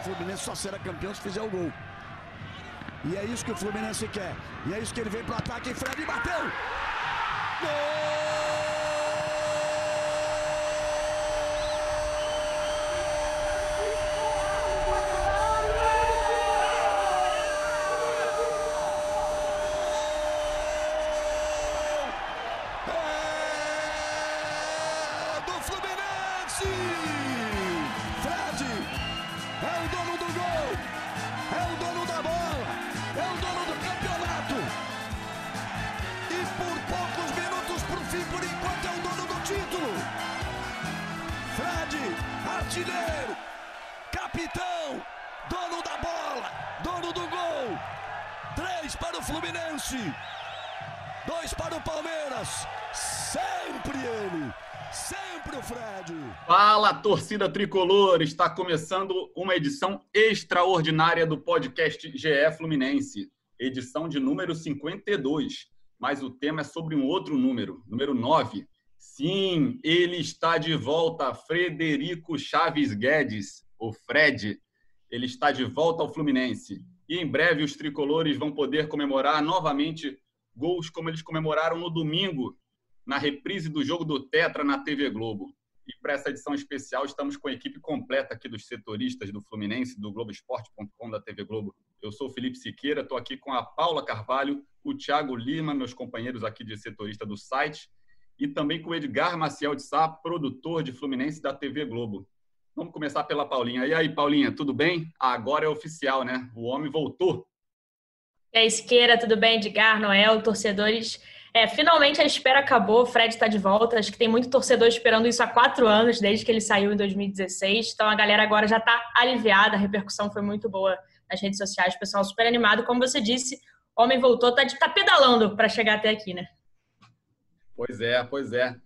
Fluminense só será campeão se fizer o gol. E é isso que o Fluminense quer. E é isso que ele vem pro ataque. Fred bateu! É torcida tricolor! Está começando uma edição extraordinária do podcast GE Fluminense, edição de número 52. Mas o tema é sobre um outro número, número 9. Sim, ele está de volta, Frederico Chaves Guedes, o Fred. Ele está de volta ao Fluminense. E em breve os tricolores vão poder comemorar novamente gols como eles comemoraram no domingo, na reprise do jogo do Tetra na TV Globo. E para essa edição especial, estamos com a equipe completa aqui dos setoristas do Fluminense, do Globoesporte.com da TV Globo. Eu sou o Felipe Siqueira, estou aqui com a Paula Carvalho, o Thiago Lima, meus companheiros aqui de setorista do site, e também com o Edgar Maciel de Sá, produtor de Fluminense da TV Globo. Vamos começar pela Paulinha. E aí, Paulinha, tudo bem? Agora é oficial, né? O homem voltou. E aí, Siqueira, tudo bem? Edgar, Noel, torcedores. É, finalmente a espera acabou, o Fred está de volta. Acho que tem muito torcedor esperando isso há quatro anos, desde que ele saiu em 2016. Então a galera agora já está aliviada, a repercussão foi muito boa nas redes sociais, o pessoal super animado. Como você disse, o homem voltou, tá, tá pedalando para chegar até aqui, né? Pois é, pois é.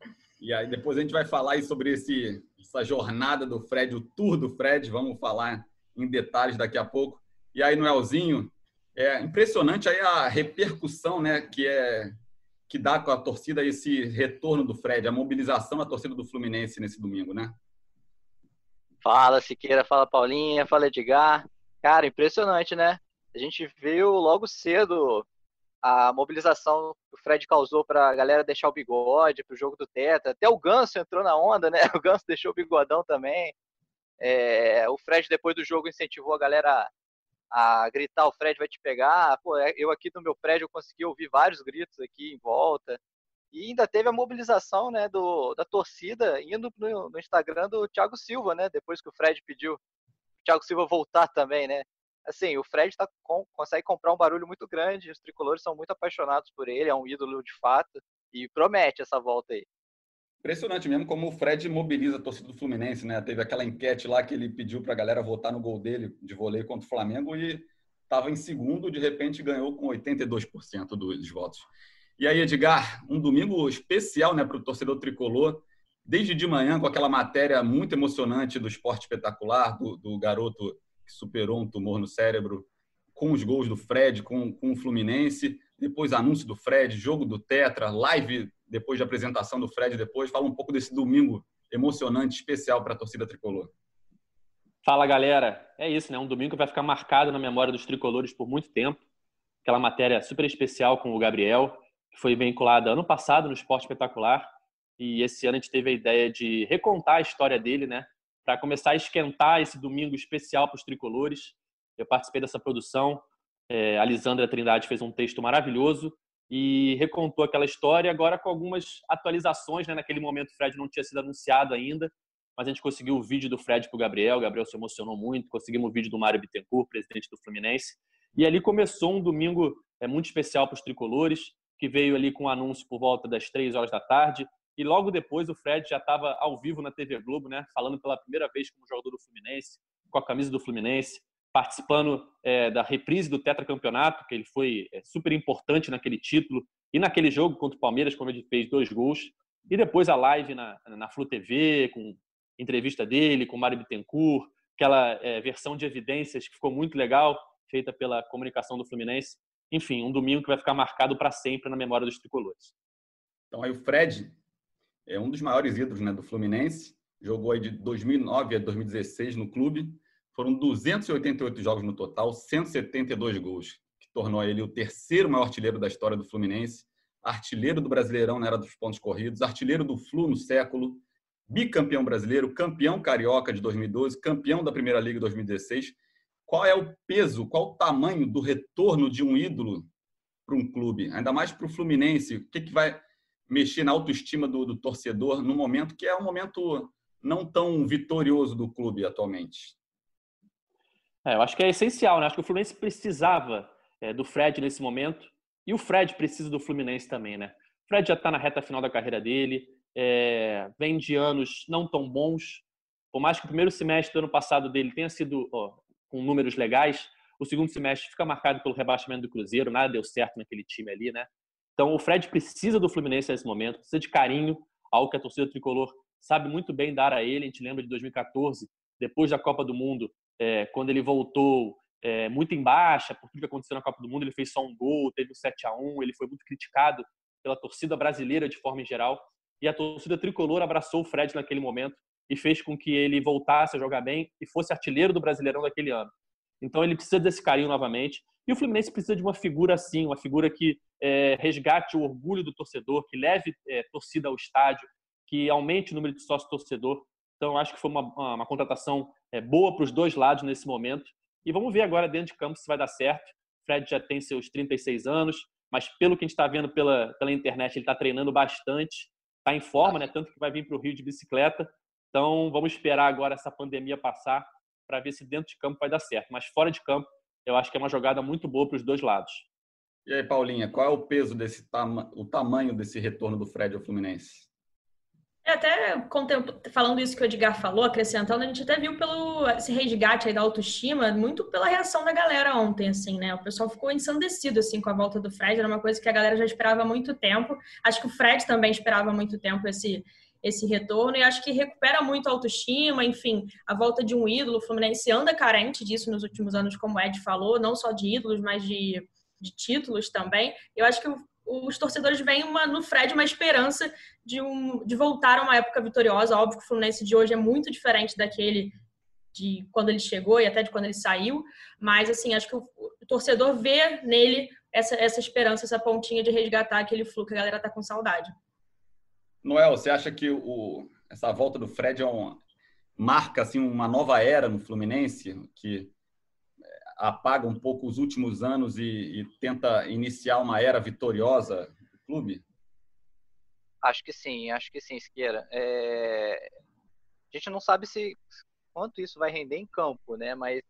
E aí depois a gente vai falar sobre esse, essa jornada do Fred, o tour do Fred. Vamos falar em detalhes daqui a pouco. E aí, Noelzinho, é impressionante aí a repercussão, né, que é que dá com a torcida esse retorno do Fred, a mobilização da torcida do Fluminense nesse domingo, né? Fala Siqueira, fala Paulinha, fala Edgar. Cara, impressionante, né? A gente viu logo cedo a mobilização que o Fred causou para a galera deixar o bigode para o jogo do Tetra. Até o Ganso entrou na onda, né? O Ganso deixou o bigodão também. É, o Fred, depois do jogo, incentivou a galera a gritar: o Fred vai te pegar. Pô, eu aqui no meu prédio consegui ouvir vários gritos aqui em volta. E ainda teve a mobilização né, do, da torcida indo no, no Instagram do Thiago Silva, né? Depois que o Fred pediu o Thiago Silva voltar também, né? Assim, o Fred tá, com, consegue comprar um barulho muito grande, os tricolores são muito apaixonados por ele, é um ídolo de fato, e promete essa volta aí. Impressionante mesmo como o Fred mobiliza a torcida do Fluminense, né? Teve aquela enquete lá que ele pediu para a galera votar no gol dele de vôlei contra o Flamengo e estava em segundo, de repente ganhou com 82% dos votos. E aí, Edgar, um domingo especial né, para o torcedor tricolor, desde de manhã com aquela matéria muito emocionante do esporte espetacular, do, do garoto que superou um tumor no cérebro, com os gols do Fred, com, com o Fluminense, depois anúncio do Fred, jogo do Tetra, live depois de apresentação do Fred depois. Fala um pouco desse domingo emocionante, especial para a torcida tricolor. Fala, galera. É isso, né? Um domingo que vai ficar marcado na memória dos tricolores por muito tempo. Aquela matéria super especial com o Gabriel, que foi vinculada ano passado no Esporte Espetacular. E esse ano a gente teve a ideia de recontar a história dele, né? Para começar a esquentar esse domingo especial para os tricolores. Eu participei dessa produção. É, a Lisandra Trindade fez um texto maravilhoso e recontou aquela história, agora com algumas atualizações. Né? Naquele momento o Fred não tinha sido anunciado ainda, mas a gente conseguiu o vídeo do Fred para o Gabriel. O Gabriel se emocionou muito. Conseguimos o vídeo do Mário Bittencourt, presidente do Fluminense. E ali começou um domingo é, muito especial para os tricolores, que veio ali com o um anúncio por volta das três horas da tarde. E logo depois o Fred já estava ao vivo na TV Globo, né? Falando pela primeira vez como jogador do Fluminense, com a camisa do Fluminense, participando é, da reprise do tetracampeonato, que ele foi é, super importante naquele título e naquele jogo contra o Palmeiras, quando ele fez dois gols. E depois a live na, na Flu TV, com entrevista dele, com Mário Bittencourt, aquela é, versão de evidências que ficou muito legal, feita pela comunicação do Fluminense. Enfim, um domingo que vai ficar marcado para sempre na memória dos tricolores. Então aí o Fred é um dos maiores ídolos né, do Fluminense, jogou aí de 2009 a 2016 no clube, foram 288 jogos no total, 172 gols, que tornou ele o terceiro maior artilheiro da história do Fluminense, artilheiro do Brasileirão na era dos pontos corridos, artilheiro do Flu no século, bicampeão brasileiro, campeão carioca de 2012, campeão da Primeira Liga de 2016. Qual é o peso, qual o tamanho do retorno de um ídolo para um clube? Ainda mais para o Fluminense. O que, que vai mexer na autoestima do, do torcedor no momento que é um momento não tão vitorioso do clube atualmente? É, eu acho que é essencial, né? Acho que o Fluminense precisava é, do Fred nesse momento e o Fred precisa do Fluminense também, né? O Fred já está na reta final da carreira dele, é, vem de anos não tão bons. Por mais que o primeiro semestre do ano passado dele tenha sido ó, com números legais, o segundo semestre fica marcado pelo rebaixamento do Cruzeiro, nada deu certo naquele time ali, né? Então o Fred precisa do Fluminense nesse momento, precisa de carinho, algo que a torcida tricolor sabe muito bem dar a ele. A gente lembra de 2014, depois da Copa do Mundo, é, quando ele voltou é, muito em baixa por tudo que aconteceu na Copa do Mundo, ele fez só um gol, teve um 7 a 1 ele foi muito criticado pela torcida brasileira de forma geral e a torcida tricolor abraçou o Fred naquele momento e fez com que ele voltasse a jogar bem e fosse artilheiro do Brasileirão daquele ano. Então ele precisa desse carinho novamente. E o Fluminense precisa de uma figura assim, uma figura que é, resgate o orgulho do torcedor, que leve é, torcida ao estádio, que aumente o número de sócio torcedor. Então acho que foi uma, uma, uma contratação é, boa para os dois lados nesse momento. E vamos ver agora dentro de campo se vai dar certo. Fred já tem seus 36 anos, mas pelo que a gente está vendo pela, pela internet, ele está treinando bastante está em forma, né? Tanto que vai vir para o Rio de bicicleta. Então, vamos esperar agora essa pandemia passar para ver se dentro de campo vai dar certo. Mas fora de campo, eu acho que é uma jogada muito boa para os dois lados. E aí, Paulinha, qual é o peso desse o tamanho desse retorno do Fred ao Fluminense? É, até falando isso que o Edgar falou, acrescentando, a gente até viu pelo esse resgate aí da autoestima, muito pela reação da galera ontem, assim, né? O pessoal ficou ensandecido, assim, com a volta do Fred, era uma coisa que a galera já esperava há muito tempo. Acho que o Fred também esperava há muito tempo esse, esse retorno e acho que recupera muito a autoestima, enfim, a volta de um ídolo. O Fluminense anda carente disso nos últimos anos, como o Ed falou, não só de ídolos, mas de, de títulos também. Eu acho que o os torcedores veem uma, no Fred uma esperança de, um, de voltar a uma época vitoriosa. Óbvio que o Fluminense de hoje é muito diferente daquele de quando ele chegou e até de quando ele saiu, mas assim, acho que o, o torcedor vê nele essa, essa esperança, essa pontinha de resgatar aquele fluxo que a galera tá com saudade. Noel, você acha que o, essa volta do Fred é uma, marca assim uma nova era no Fluminense, que apaga um pouco os últimos anos e, e tenta iniciar uma era vitoriosa do clube? Acho que sim, acho que sim, Siqueira. É... A gente não sabe se quanto isso vai render em campo, né? Mas,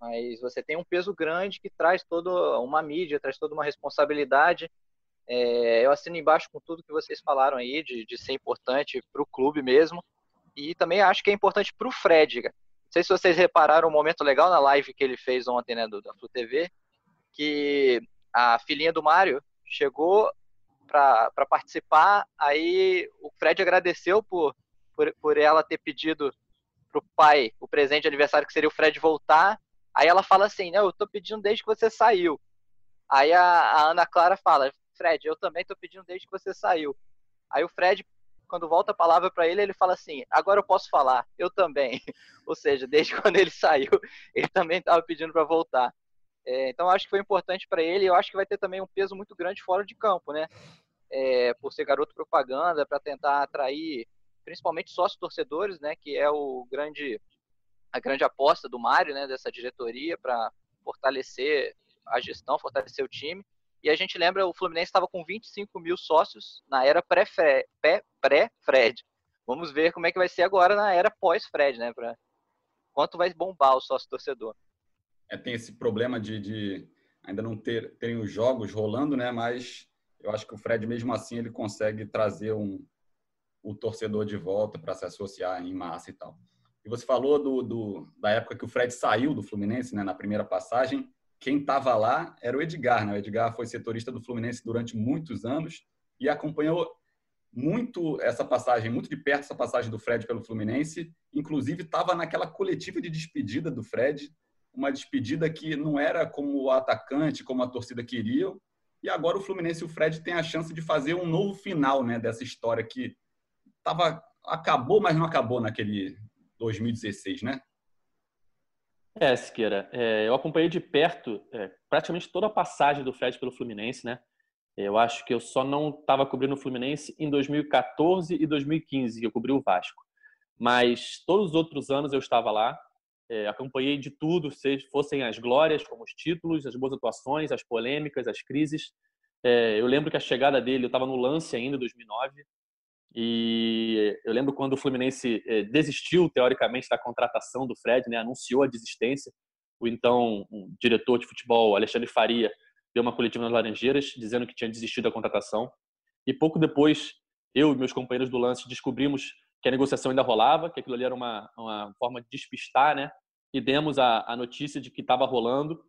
mas você tem um peso grande que traz toda uma mídia, traz toda uma responsabilidade. É... Eu assino embaixo com tudo que vocês falaram aí, de, de ser importante para o clube mesmo. E também acho que é importante para o Fred. Não sei se vocês repararam um momento legal na live que ele fez ontem, né, do, da Flu TV, que a filhinha do Mário chegou para participar, aí o Fred agradeceu por, por, por ela ter pedido pro pai o presente de aniversário que seria o Fred voltar. Aí ela fala assim, não, eu tô pedindo desde que você saiu. Aí a, a Ana Clara fala, Fred, eu também tô pedindo desde que você saiu. Aí o Fred quando volta a palavra para ele, ele fala assim: agora eu posso falar, eu também. Ou seja, desde quando ele saiu, ele também estava pedindo para voltar. É, então, acho que foi importante para ele. Eu acho que vai ter também um peso muito grande fora de campo, né? É, por ser garoto propaganda, para tentar atrair principalmente sócios torcedores, né? Que é o grande a grande aposta do Mário, né? Dessa diretoria para fortalecer a gestão, fortalecer o time. E a gente lembra, o Fluminense estava com 25 mil sócios na era pré-Fred. Vamos ver como é que vai ser agora na era pós-Fred, né? Pra... Quanto vai bombar o sócio torcedor. É, tem esse problema de, de ainda não ter terem os jogos rolando, né? Mas eu acho que o Fred, mesmo assim, ele consegue trazer um, o torcedor de volta para se associar em massa e tal. E você falou do, do, da época que o Fred saiu do Fluminense, né, na primeira passagem. Quem estava lá era o Edgar, né? O Edgar foi setorista do Fluminense durante muitos anos e acompanhou muito essa passagem, muito de perto essa passagem do Fred pelo Fluminense. Inclusive estava naquela coletiva de despedida do Fred, uma despedida que não era como o atacante, como a torcida queria. E agora o Fluminense e o Fred têm a chance de fazer um novo final, né, dessa história que tava acabou, mas não acabou naquele 2016, né? É, Siqueira, é, eu acompanhei de perto é, praticamente toda a passagem do Fred pelo Fluminense, né? Eu acho que eu só não estava cobrindo o Fluminense em 2014 e 2015, que eu cobri o Vasco. Mas todos os outros anos eu estava lá, é, acompanhei de tudo, se fossem as glórias, como os títulos, as boas atuações, as polêmicas, as crises. É, eu lembro que a chegada dele, eu estava no lance ainda, em 2009, e eu lembro quando o Fluminense é, desistiu, teoricamente, da contratação do Fred, né, anunciou a desistência. O então um diretor de futebol, Alexandre Faria, deu uma coletiva nas Laranjeiras dizendo que tinha desistido da contratação. E pouco depois, eu e meus companheiros do lance descobrimos que a negociação ainda rolava, que aquilo ali era uma, uma forma de despistar, né? E demos a, a notícia de que estava rolando.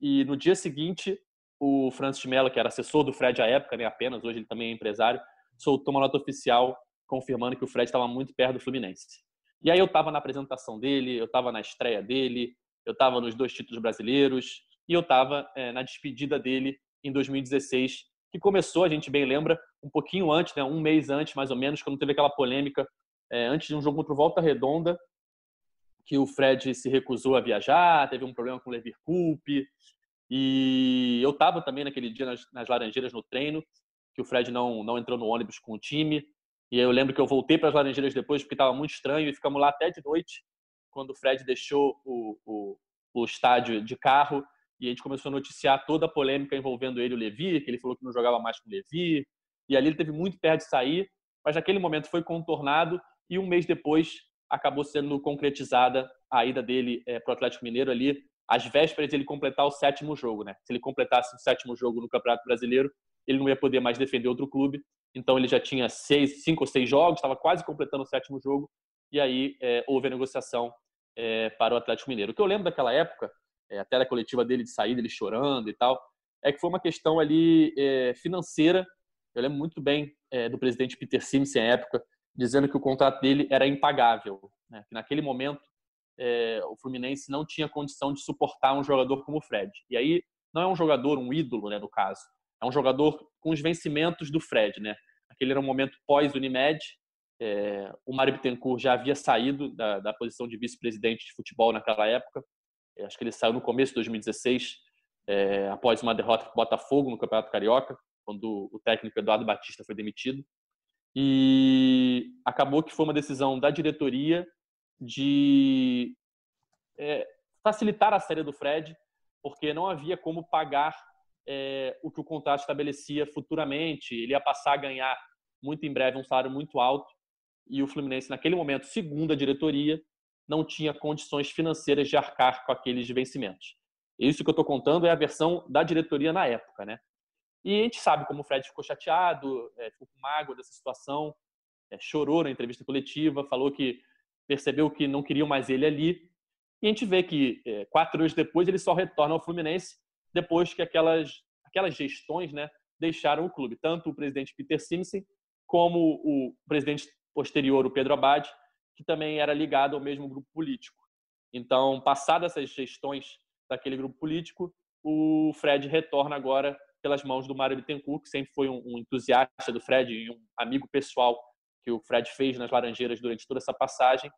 E no dia seguinte, o Francis Mello, que era assessor do Fred à época, né, apenas, hoje ele também é empresário, soltou uma nota oficial confirmando que o Fred estava muito perto do Fluminense. E aí eu estava na apresentação dele, eu estava na estreia dele, eu estava nos dois títulos brasileiros, e eu estava é, na despedida dele em 2016, que começou, a gente bem lembra, um pouquinho antes, né, um mês antes, mais ou menos, quando teve aquela polêmica é, antes de um jogo contra o Volta Redonda, que o Fred se recusou a viajar, teve um problema com o Lever Coupe, e eu estava também naquele dia nas, nas, Laranjeiras no treino, que o Fred não, não entrou no ônibus com o time, e eu lembro que eu voltei para as Laranjeiras depois porque estava muito estranho e ficamos lá até de noite, quando o Fred deixou o, o, o estádio de carro e a gente começou a noticiar toda a polêmica envolvendo ele e o Levi, que ele falou que não jogava mais com o Levi, e ali ele teve muito perto de sair, mas naquele momento foi contornado e um mês depois acabou sendo concretizada a ida dele é, para o Atlético Mineiro ali, às vésperas de ele completar o sétimo jogo, né? Se ele completasse o sétimo jogo no Campeonato Brasileiro, ele não ia poder mais defender outro clube, então ele já tinha seis, cinco ou seis jogos, estava quase completando o sétimo jogo, e aí é, houve a negociação é, para o Atlético Mineiro. O que eu lembro daquela época é, até da coletiva dele de saída, ele chorando e tal, é que foi uma questão ali é, financeira. Eu lembro muito bem é, do presidente Peter Sims, em época, dizendo que o contrato dele era impagável. Né? Que naquele momento é, o Fluminense não tinha condição de suportar um jogador como o Fred. E aí não é um jogador, um ídolo, né, no caso. É um jogador com os vencimentos do Fred, né? Aquele era um momento pós-Unimed. É, o Mário Bittencourt já havia saído da, da posição de vice-presidente de futebol naquela época. Acho que ele saiu no começo de 2016, é, após uma derrota para o Botafogo no Campeonato Carioca, quando o técnico Eduardo Batista foi demitido. E acabou que foi uma decisão da diretoria de é, facilitar a série do Fred, porque não havia como pagar é, o que o contrato estabelecia futuramente. Ele ia passar a ganhar muito em breve um salário muito alto. E o Fluminense, naquele momento, segundo a diretoria, não tinha condições financeiras de arcar com aqueles vencimentos. Isso que eu estou contando é a versão da diretoria na época, né? E a gente sabe como o Fred ficou chateado, é, ficou com mágoa dessa situação, é, chorou na entrevista coletiva, falou que percebeu que não queriam mais ele ali. E a gente vê que quatro anos depois ele só retorna ao Fluminense depois que aquelas, aquelas gestões né, deixaram o clube. Tanto o presidente Peter Simpson como o presidente posterior, o Pedro Abad, que também era ligado ao mesmo grupo político. Então, passadas essas gestões daquele grupo político, o Fred retorna agora pelas mãos do Mário Bittencourt, que sempre foi um, um entusiasta do Fred e um amigo pessoal que o Fred fez nas Laranjeiras durante toda essa passagem,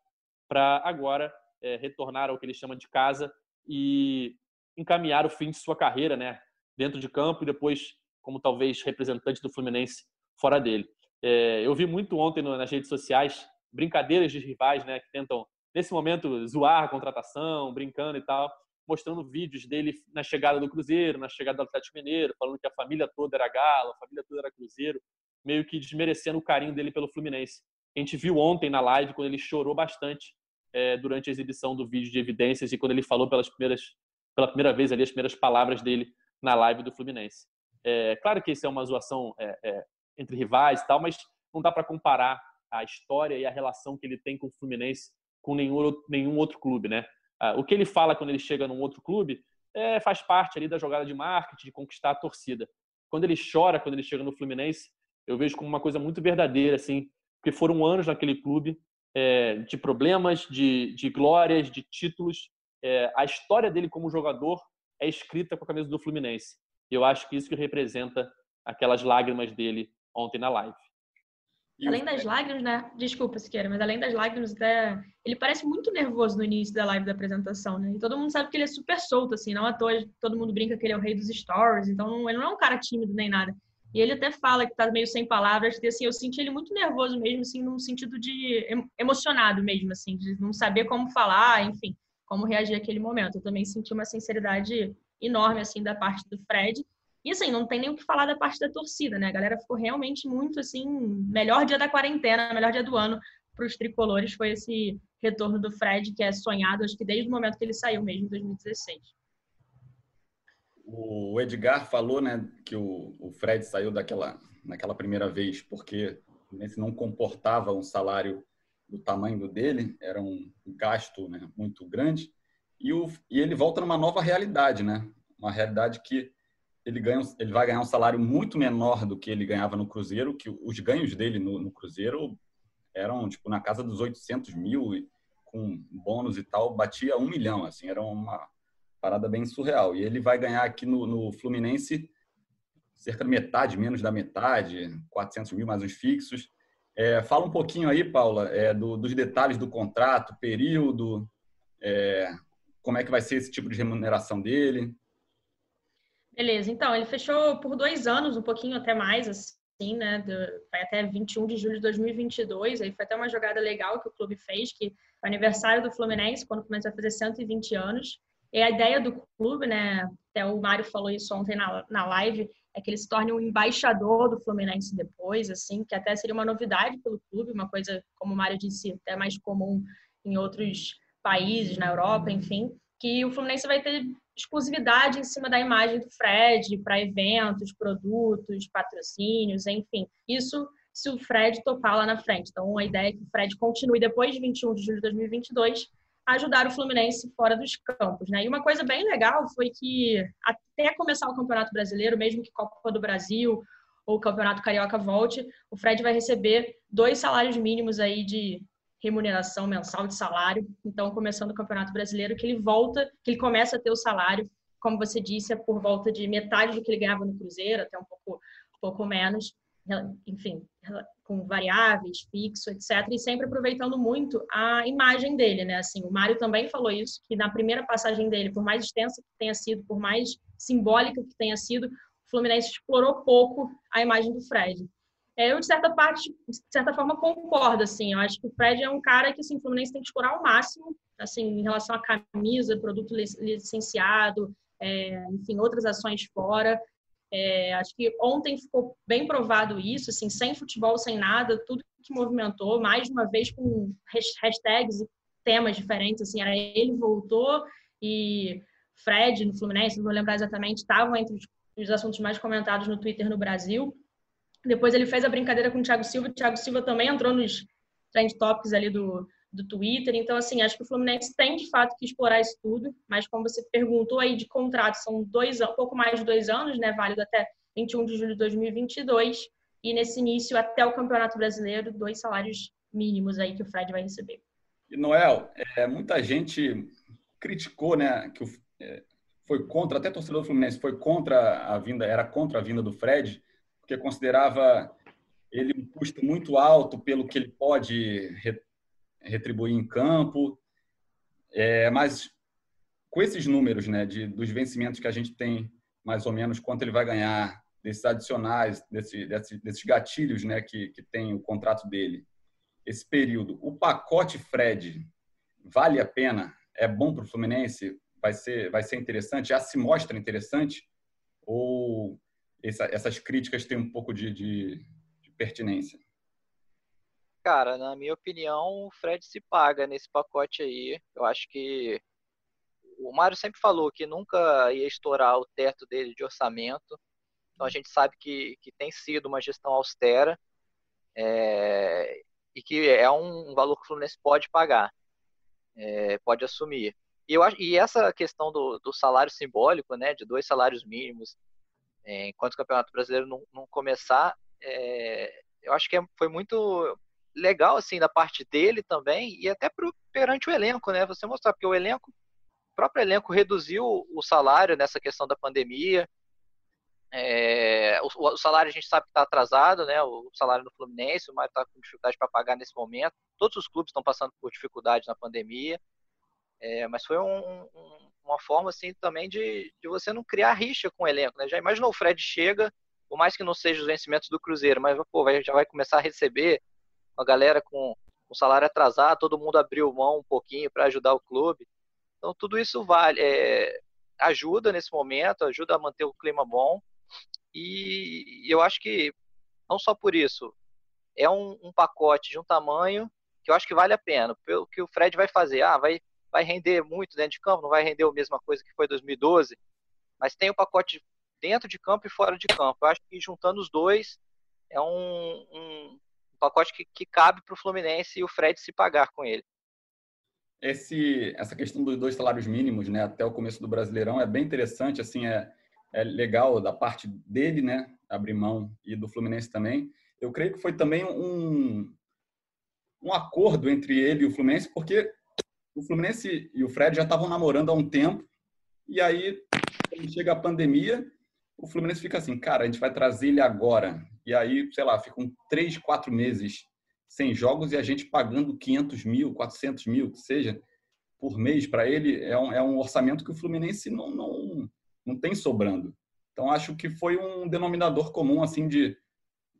para agora é, retornar ao que ele chama de casa e encaminhar o fim de sua carreira, né, dentro de campo e depois como talvez representante do Fluminense fora dele. É, eu vi muito ontem no, nas redes sociais brincadeiras de rivais, né, que tentam nesse momento zoar a contratação, brincando e tal, mostrando vídeos dele na chegada do Cruzeiro, na chegada do Atlético Mineiro, falando que a família toda era Galo, a família toda era Cruzeiro, meio que desmerecendo o carinho dele pelo Fluminense. A gente viu ontem na live quando ele chorou bastante é, durante a exibição do vídeo de evidências e quando ele falou pelas primeiras, pela primeira vez ali as primeiras palavras dele na live do Fluminense. É, claro que isso é uma zoação é, é entre rivais e tal, mas não dá para comparar a história e a relação que ele tem com o Fluminense com nenhum, nenhum outro clube, né? Ah, o que ele fala quando ele chega num outro clube é, faz parte ali da jogada de marketing, de conquistar a torcida. Quando ele chora, quando ele chega no Fluminense, eu vejo como uma coisa muito verdadeira, assim, porque foram anos naquele clube é, de problemas, de, de glórias, de títulos. É, a história dele como jogador é escrita com a camisa do Fluminense. E eu acho que isso que representa aquelas lágrimas dele ontem na live. Além das lágrimas, né? Desculpa, Siqueira, mas além das lágrimas, até... ele parece muito nervoso no início da live da apresentação, né? E todo mundo sabe que ele é super solto, assim, não à toa todo mundo brinca que ele é o rei dos stories, então ele não é um cara tímido nem nada. E ele até fala que tá meio sem palavras, que assim, eu senti ele muito nervoso mesmo, assim, num sentido de emocionado mesmo, assim, de não saber como falar, enfim, como reagir àquele momento. Eu também senti uma sinceridade enorme, assim, da parte do Fred. E assim, não tem nem o que falar da parte da torcida, né? A galera ficou realmente muito assim, melhor dia da quarentena, melhor dia do ano para os tricolores foi esse retorno do Fred, que é sonhado, acho que desde o momento que ele saiu mesmo, em 2016. O Edgar falou, né, que o, o Fred saiu daquela, naquela primeira vez porque não comportava um salário do tamanho dele, era um gasto né, muito grande, e, o, e ele volta numa nova realidade, né? Uma realidade que ele, ganha, ele vai ganhar um salário muito menor do que ele ganhava no Cruzeiro, que os ganhos dele no, no Cruzeiro eram tipo na casa dos 800 mil, com bônus e tal, batia um milhão, assim, era uma parada bem surreal. E ele vai ganhar aqui no, no Fluminense cerca de metade, menos da metade, 400 mil mais os fixos. É, fala um pouquinho aí, Paula, é, do, dos detalhes do contrato, período, é, como é que vai ser esse tipo de remuneração dele. Beleza, então, ele fechou por dois anos, um pouquinho até mais, assim, né? vai até 21 de julho de 2022. Aí foi até uma jogada legal que o clube fez, que foi aniversário do Fluminense, quando começou a fazer 120 anos. E a ideia do clube, né? Até o Mário falou isso ontem na, na live, é que ele se torne um embaixador do Fluminense depois, assim, que até seria uma novidade pelo clube, uma coisa, como o Mário disse, até mais comum em outros países, na Europa, enfim, que o Fluminense vai ter exclusividade em cima da imagem do Fred para eventos, produtos, patrocínios, enfim. Isso se o Fred topar lá na frente. Então, a ideia é que o Fred continue depois de 21 de julho de 2022 a ajudar o Fluminense fora dos campos, né? E uma coisa bem legal foi que até começar o Campeonato Brasileiro, mesmo que Copa do Brasil ou Campeonato Carioca volte, o Fred vai receber dois salários mínimos aí de remuneração mensal de salário. Então, começando o Campeonato Brasileiro, que ele volta, que ele começa a ter o salário, como você disse, é por volta de metade do que ele ganhava no Cruzeiro, até um pouco, um pouco menos, enfim, com variáveis, fixo, etc. E sempre aproveitando muito a imagem dele, né? Assim, o Mário também falou isso, que na primeira passagem dele, por mais extensa que tenha sido, por mais simbólica que tenha sido, o Fluminense explorou pouco a imagem do Fred. É, eu, de certa parte, de certa forma, concordo, assim. Eu acho que o Fred é um cara que, assim, o Fluminense tem que explorar ao máximo, assim, em relação à camisa, produto licenciado, é, enfim, outras ações fora. É, acho que ontem ficou bem provado isso, assim, sem futebol, sem nada, tudo que movimentou, mais uma vez com hashtags e temas diferentes, assim, era ele voltou e Fred no Fluminense, não vou lembrar exatamente, estavam entre os, os assuntos mais comentados no Twitter no Brasil. Depois ele fez a brincadeira com o Thiago Silva. O Thiago Silva também entrou nos trend topics ali do, do Twitter. Então, assim, acho que o Fluminense tem de fato que explorar isso tudo. Mas como você perguntou aí de contrato, são dois, pouco mais de dois anos, né? Válido até 21 de julho de 2022. E nesse início, até o Campeonato Brasileiro, dois salários mínimos aí que o Fred vai receber. E Noel, é, muita gente criticou, né, que o, é, foi contra, até torcedor do Fluminense foi contra a vinda, era contra a vinda do Fred, porque considerava ele um custo muito alto pelo que ele pode retribuir em campo. É, mas com esses números né, de, dos vencimentos que a gente tem, mais ou menos, quanto ele vai ganhar desses adicionais, desse, desse, desses gatilhos né, que, que tem o contrato dele, esse período, o pacote Fred vale a pena? É bom para o Fluminense? Vai ser, vai ser interessante? Já se mostra interessante? Ou essa, essas críticas têm um pouco de, de, de pertinência? Cara, na minha opinião, o Fred se paga nesse pacote aí. Eu acho que o Mário sempre falou que nunca ia estourar o teto dele de orçamento. Então a gente sabe que, que tem sido uma gestão austera. É, e que é um valor que o Fluminense pode pagar, é, pode assumir. E, eu e essa questão do, do salário simbólico, né, de dois salários mínimos, é, enquanto o Campeonato Brasileiro não, não começar, é, eu acho que é, foi muito legal assim da parte dele também e até pro, perante o elenco, né? Você mostrar porque o elenco, o próprio elenco reduziu o salário nessa questão da pandemia. É, o, o, salário a gente sabe que está atrasado, né? O salário do Fluminense, o Mário está com dificuldade para pagar nesse momento. Todos os clubes estão passando por dificuldade na pandemia. É, mas foi um, um, uma forma assim também de, de você não criar rixa com o elenco. Né? Já imaginou o Fred chega, por mais que não seja os vencimentos do Cruzeiro, mas pô, vai, já vai começar a receber uma galera com, com salário atrasado, todo mundo abriu mão um pouquinho para ajudar o clube. Então tudo isso vale, é, ajuda nesse momento, ajuda a manter o clima bom. E eu acho que não só por isso, é um, um pacote de um tamanho que eu acho que vale a pena. Pelo que o Fred vai fazer, ah, vai vai render muito dentro de campo, não vai render a mesma coisa que foi 2012, mas tem o pacote dentro de campo e fora de campo. Eu acho que juntando os dois é um, um pacote que, que cabe para o Fluminense e o Fred se pagar com ele. Esse, essa questão dos dois salários mínimos, né, até o começo do Brasileirão, é bem interessante, assim, é, é legal da parte dele, né, abrir mão e do Fluminense também. Eu creio que foi também um, um acordo entre ele e o Fluminense, porque o Fluminense e o Fred já estavam namorando há um tempo, e aí, chega a pandemia, o Fluminense fica assim, cara, a gente vai trazer ele agora. E aí, sei lá, ficam três, quatro meses sem jogos e a gente pagando 500 mil, 400 mil, que seja, por mês para ele, é um, é um orçamento que o Fluminense não, não, não tem sobrando. Então, acho que foi um denominador comum, assim, de,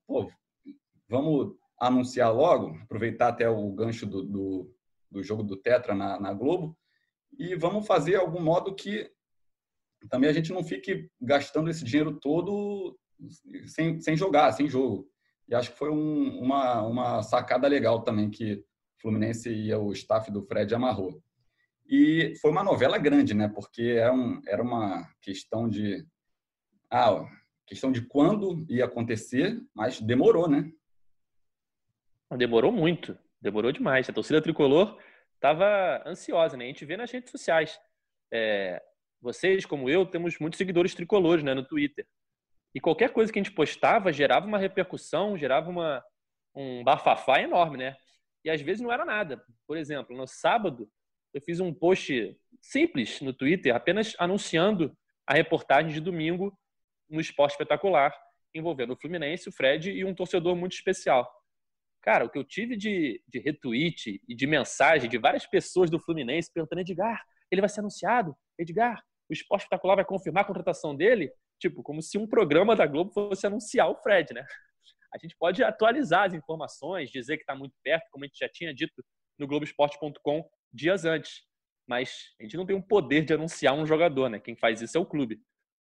pô, vamos anunciar logo, aproveitar até o gancho do, do do jogo do Tetra na, na Globo. E vamos fazer algum modo que também a gente não fique gastando esse dinheiro todo sem, sem jogar, sem jogo. E acho que foi um, uma, uma sacada legal também que o Fluminense e o staff do Fred amarrou. E foi uma novela grande, né? Porque era, um, era uma questão de. Ah, questão de quando ia acontecer, mas demorou, né? Demorou muito. Demorou demais. A torcida tricolor estava ansiosa, né? A gente vê nas redes sociais. É, vocês, como eu, temos muitos seguidores tricolores né, no Twitter. E qualquer coisa que a gente postava gerava uma repercussão, gerava uma, um bafafá enorme, né? E às vezes não era nada. Por exemplo, no sábado, eu fiz um post simples no Twitter, apenas anunciando a reportagem de domingo no Esporte Espetacular, envolvendo o Fluminense, o Fred e um torcedor muito especial. Cara, o que eu tive de, de retweet e de mensagem de várias pessoas do Fluminense perguntando: Edgar, ele vai ser anunciado? Edgar, o Esporte Espetacular vai confirmar a contratação dele? Tipo, como se um programa da Globo fosse anunciar o Fred, né? A gente pode atualizar as informações, dizer que está muito perto, como a gente já tinha dito no Globoesporte.com dias antes. Mas a gente não tem o poder de anunciar um jogador, né? Quem faz isso é o clube.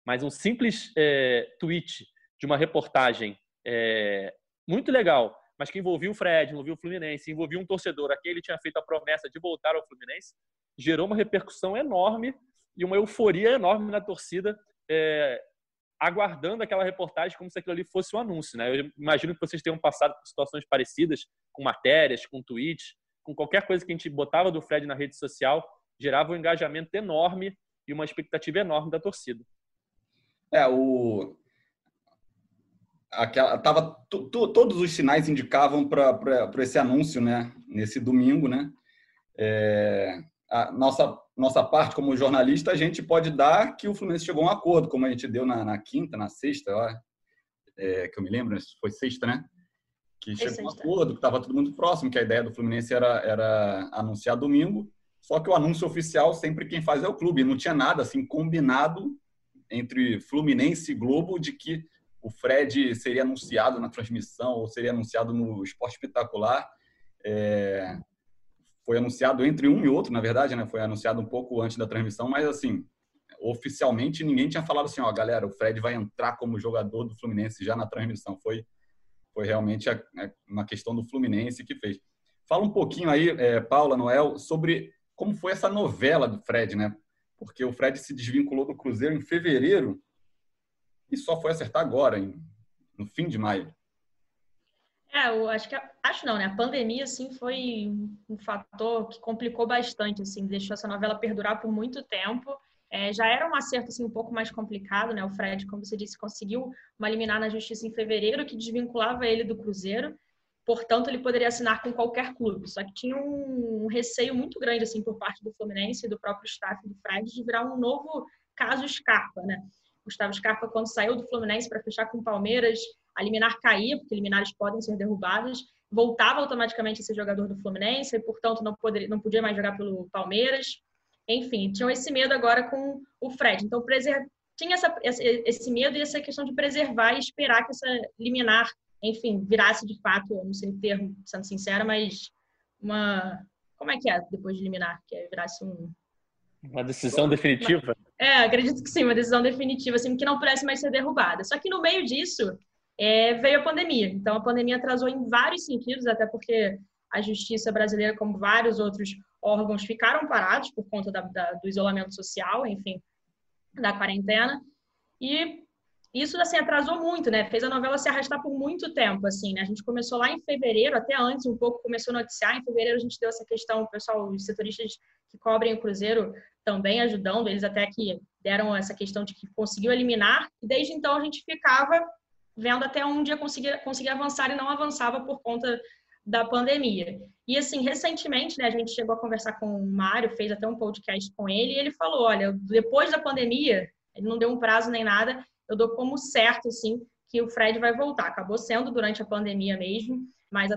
Mas um simples é, tweet de uma reportagem é, muito legal mas que envolvia o Fred, envolvia o Fluminense, envolvia um torcedor, aquele tinha feito a promessa de voltar ao Fluminense, gerou uma repercussão enorme e uma euforia enorme na torcida, é, aguardando aquela reportagem como se aquilo ali fosse um anúncio. Né? Eu imagino que vocês tenham passado por situações parecidas, com matérias, com tweets, com qualquer coisa que a gente botava do Fred na rede social, gerava um engajamento enorme e uma expectativa enorme da torcida. É, o, aquela tava todos os sinais indicavam para esse anúncio, né? Nesse domingo, né? É, a nossa nossa parte como jornalista a gente pode dar que o Fluminense chegou a um acordo, como a gente deu na, na quinta, na sexta, ó, é, que eu me lembro, foi sexta, né? Que chegou a um acordo, que estava todo mundo próximo, que a ideia do Fluminense era, era anunciar domingo, só que o anúncio oficial sempre quem faz é o clube. Não tinha nada assim combinado entre Fluminense e Globo de que o Fred seria anunciado na transmissão ou seria anunciado no Esporte Espetacular. É, foi anunciado entre um e outro, na verdade, né? Foi anunciado um pouco antes da transmissão, mas assim, oficialmente ninguém tinha falado assim, ó, galera, o Fred vai entrar como jogador do Fluminense já na transmissão. Foi, foi realmente a, a, uma questão do Fluminense que fez. Fala um pouquinho aí, é, Paula, Noel, sobre como foi essa novela do Fred, né? Porque o Fred se desvinculou do Cruzeiro em fevereiro e só foi acertar agora, em, no fim de maio. É, eu acho que acho não, né? A pandemia assim foi um fator que complicou bastante, assim, deixou essa novela perdurar por muito tempo. É, já era um acerto assim um pouco mais complicado, né? O Fred, como você disse, conseguiu uma liminar na justiça em fevereiro que desvinculava ele do Cruzeiro. Portanto, ele poderia assinar com qualquer clube. Só que tinha um, receio muito grande assim por parte do Fluminense e do próprio staff do Fred de virar um novo caso Scarpa, né? Gustavo Scarpa, quando saiu do Fluminense para fechar com o Palmeiras, a liminar caía, porque liminares podem ser derrubadas, voltava automaticamente a ser jogador do Fluminense e, portanto, não, poderia, não podia mais jogar pelo Palmeiras. Enfim, tinham esse medo agora com o Fred. Então, preser... tinha essa, esse medo e essa questão de preservar e esperar que essa liminar, enfim, virasse de fato, não sei o termo, sendo sincera, mas uma. Como é que é depois de liminar? Que é, virasse um. Uma decisão definitiva? É, acredito que sim, uma decisão definitiva, assim, que não pudesse mais ser derrubada. Só que no meio disso, é, veio a pandemia. Então, a pandemia atrasou em vários sentidos, até porque a justiça brasileira, como vários outros órgãos, ficaram parados por conta da, da, do isolamento social, enfim, da quarentena. E isso, assim, atrasou muito, né? Fez a novela se arrastar por muito tempo, assim, né? A gente começou lá em fevereiro, até antes um pouco começou a noticiar. Em fevereiro a gente deu essa questão, o pessoal, os setoristas que cobrem o Cruzeiro também ajudando, eles até que deram essa questão de que conseguiu eliminar. E desde então a gente ficava vendo até onde ia conseguir, conseguir avançar e não avançava por conta da pandemia. E assim, recentemente, né, a gente chegou a conversar com o Mário, fez até um podcast com ele, e ele falou, olha, depois da pandemia, ele não deu um prazo nem nada, eu dou como certo, assim, que o Fred vai voltar. Acabou sendo durante a pandemia mesmo, mas a,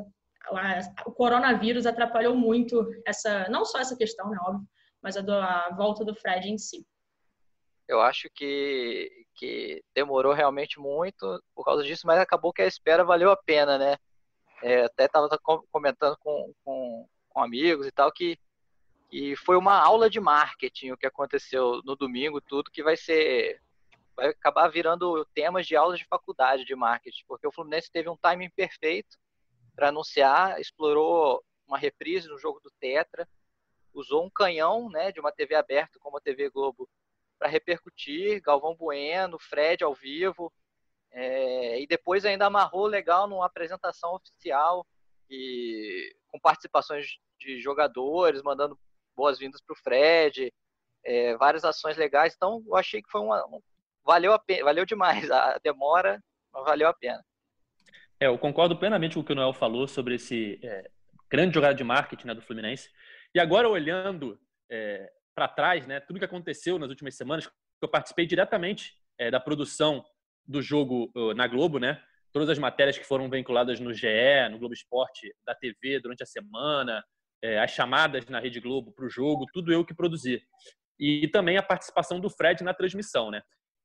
a, o coronavírus atrapalhou muito essa, não só essa questão, né, óbvio, mas a, do, a volta do Fred em si. Eu acho que que demorou realmente muito por causa disso, mas acabou que a espera valeu a pena, né? É, até estava comentando com, com, com, amigos e tal que, que foi uma aula de marketing o que aconteceu no domingo, tudo que vai ser vai acabar virando temas de aulas de faculdade de marketing, porque o Fluminense teve um timing perfeito para anunciar, explorou uma reprise no jogo do Tetra, usou um canhão, né, de uma TV aberta como a TV Globo para repercutir, Galvão Bueno, Fred ao vivo, é, e depois ainda amarrou legal numa apresentação oficial e com participações de jogadores, mandando boas-vindas para o Fred, é, várias ações legais. Então, eu achei que foi uma, valeu a pena, valeu demais a demora, mas valeu a pena. É, eu concordo plenamente com o que o Noel falou sobre esse é, grande jogada de marketing né, do Fluminense. E agora olhando é, para trás, né, tudo que aconteceu nas últimas semanas, eu participei diretamente é, da produção do jogo uh, na Globo, né? Todas as matérias que foram vinculadas no GE, no Globo Esporte, da TV durante a semana, é, as chamadas na Rede Globo para o jogo, tudo eu que produzi. E também a participação do Fred na transmissão, né?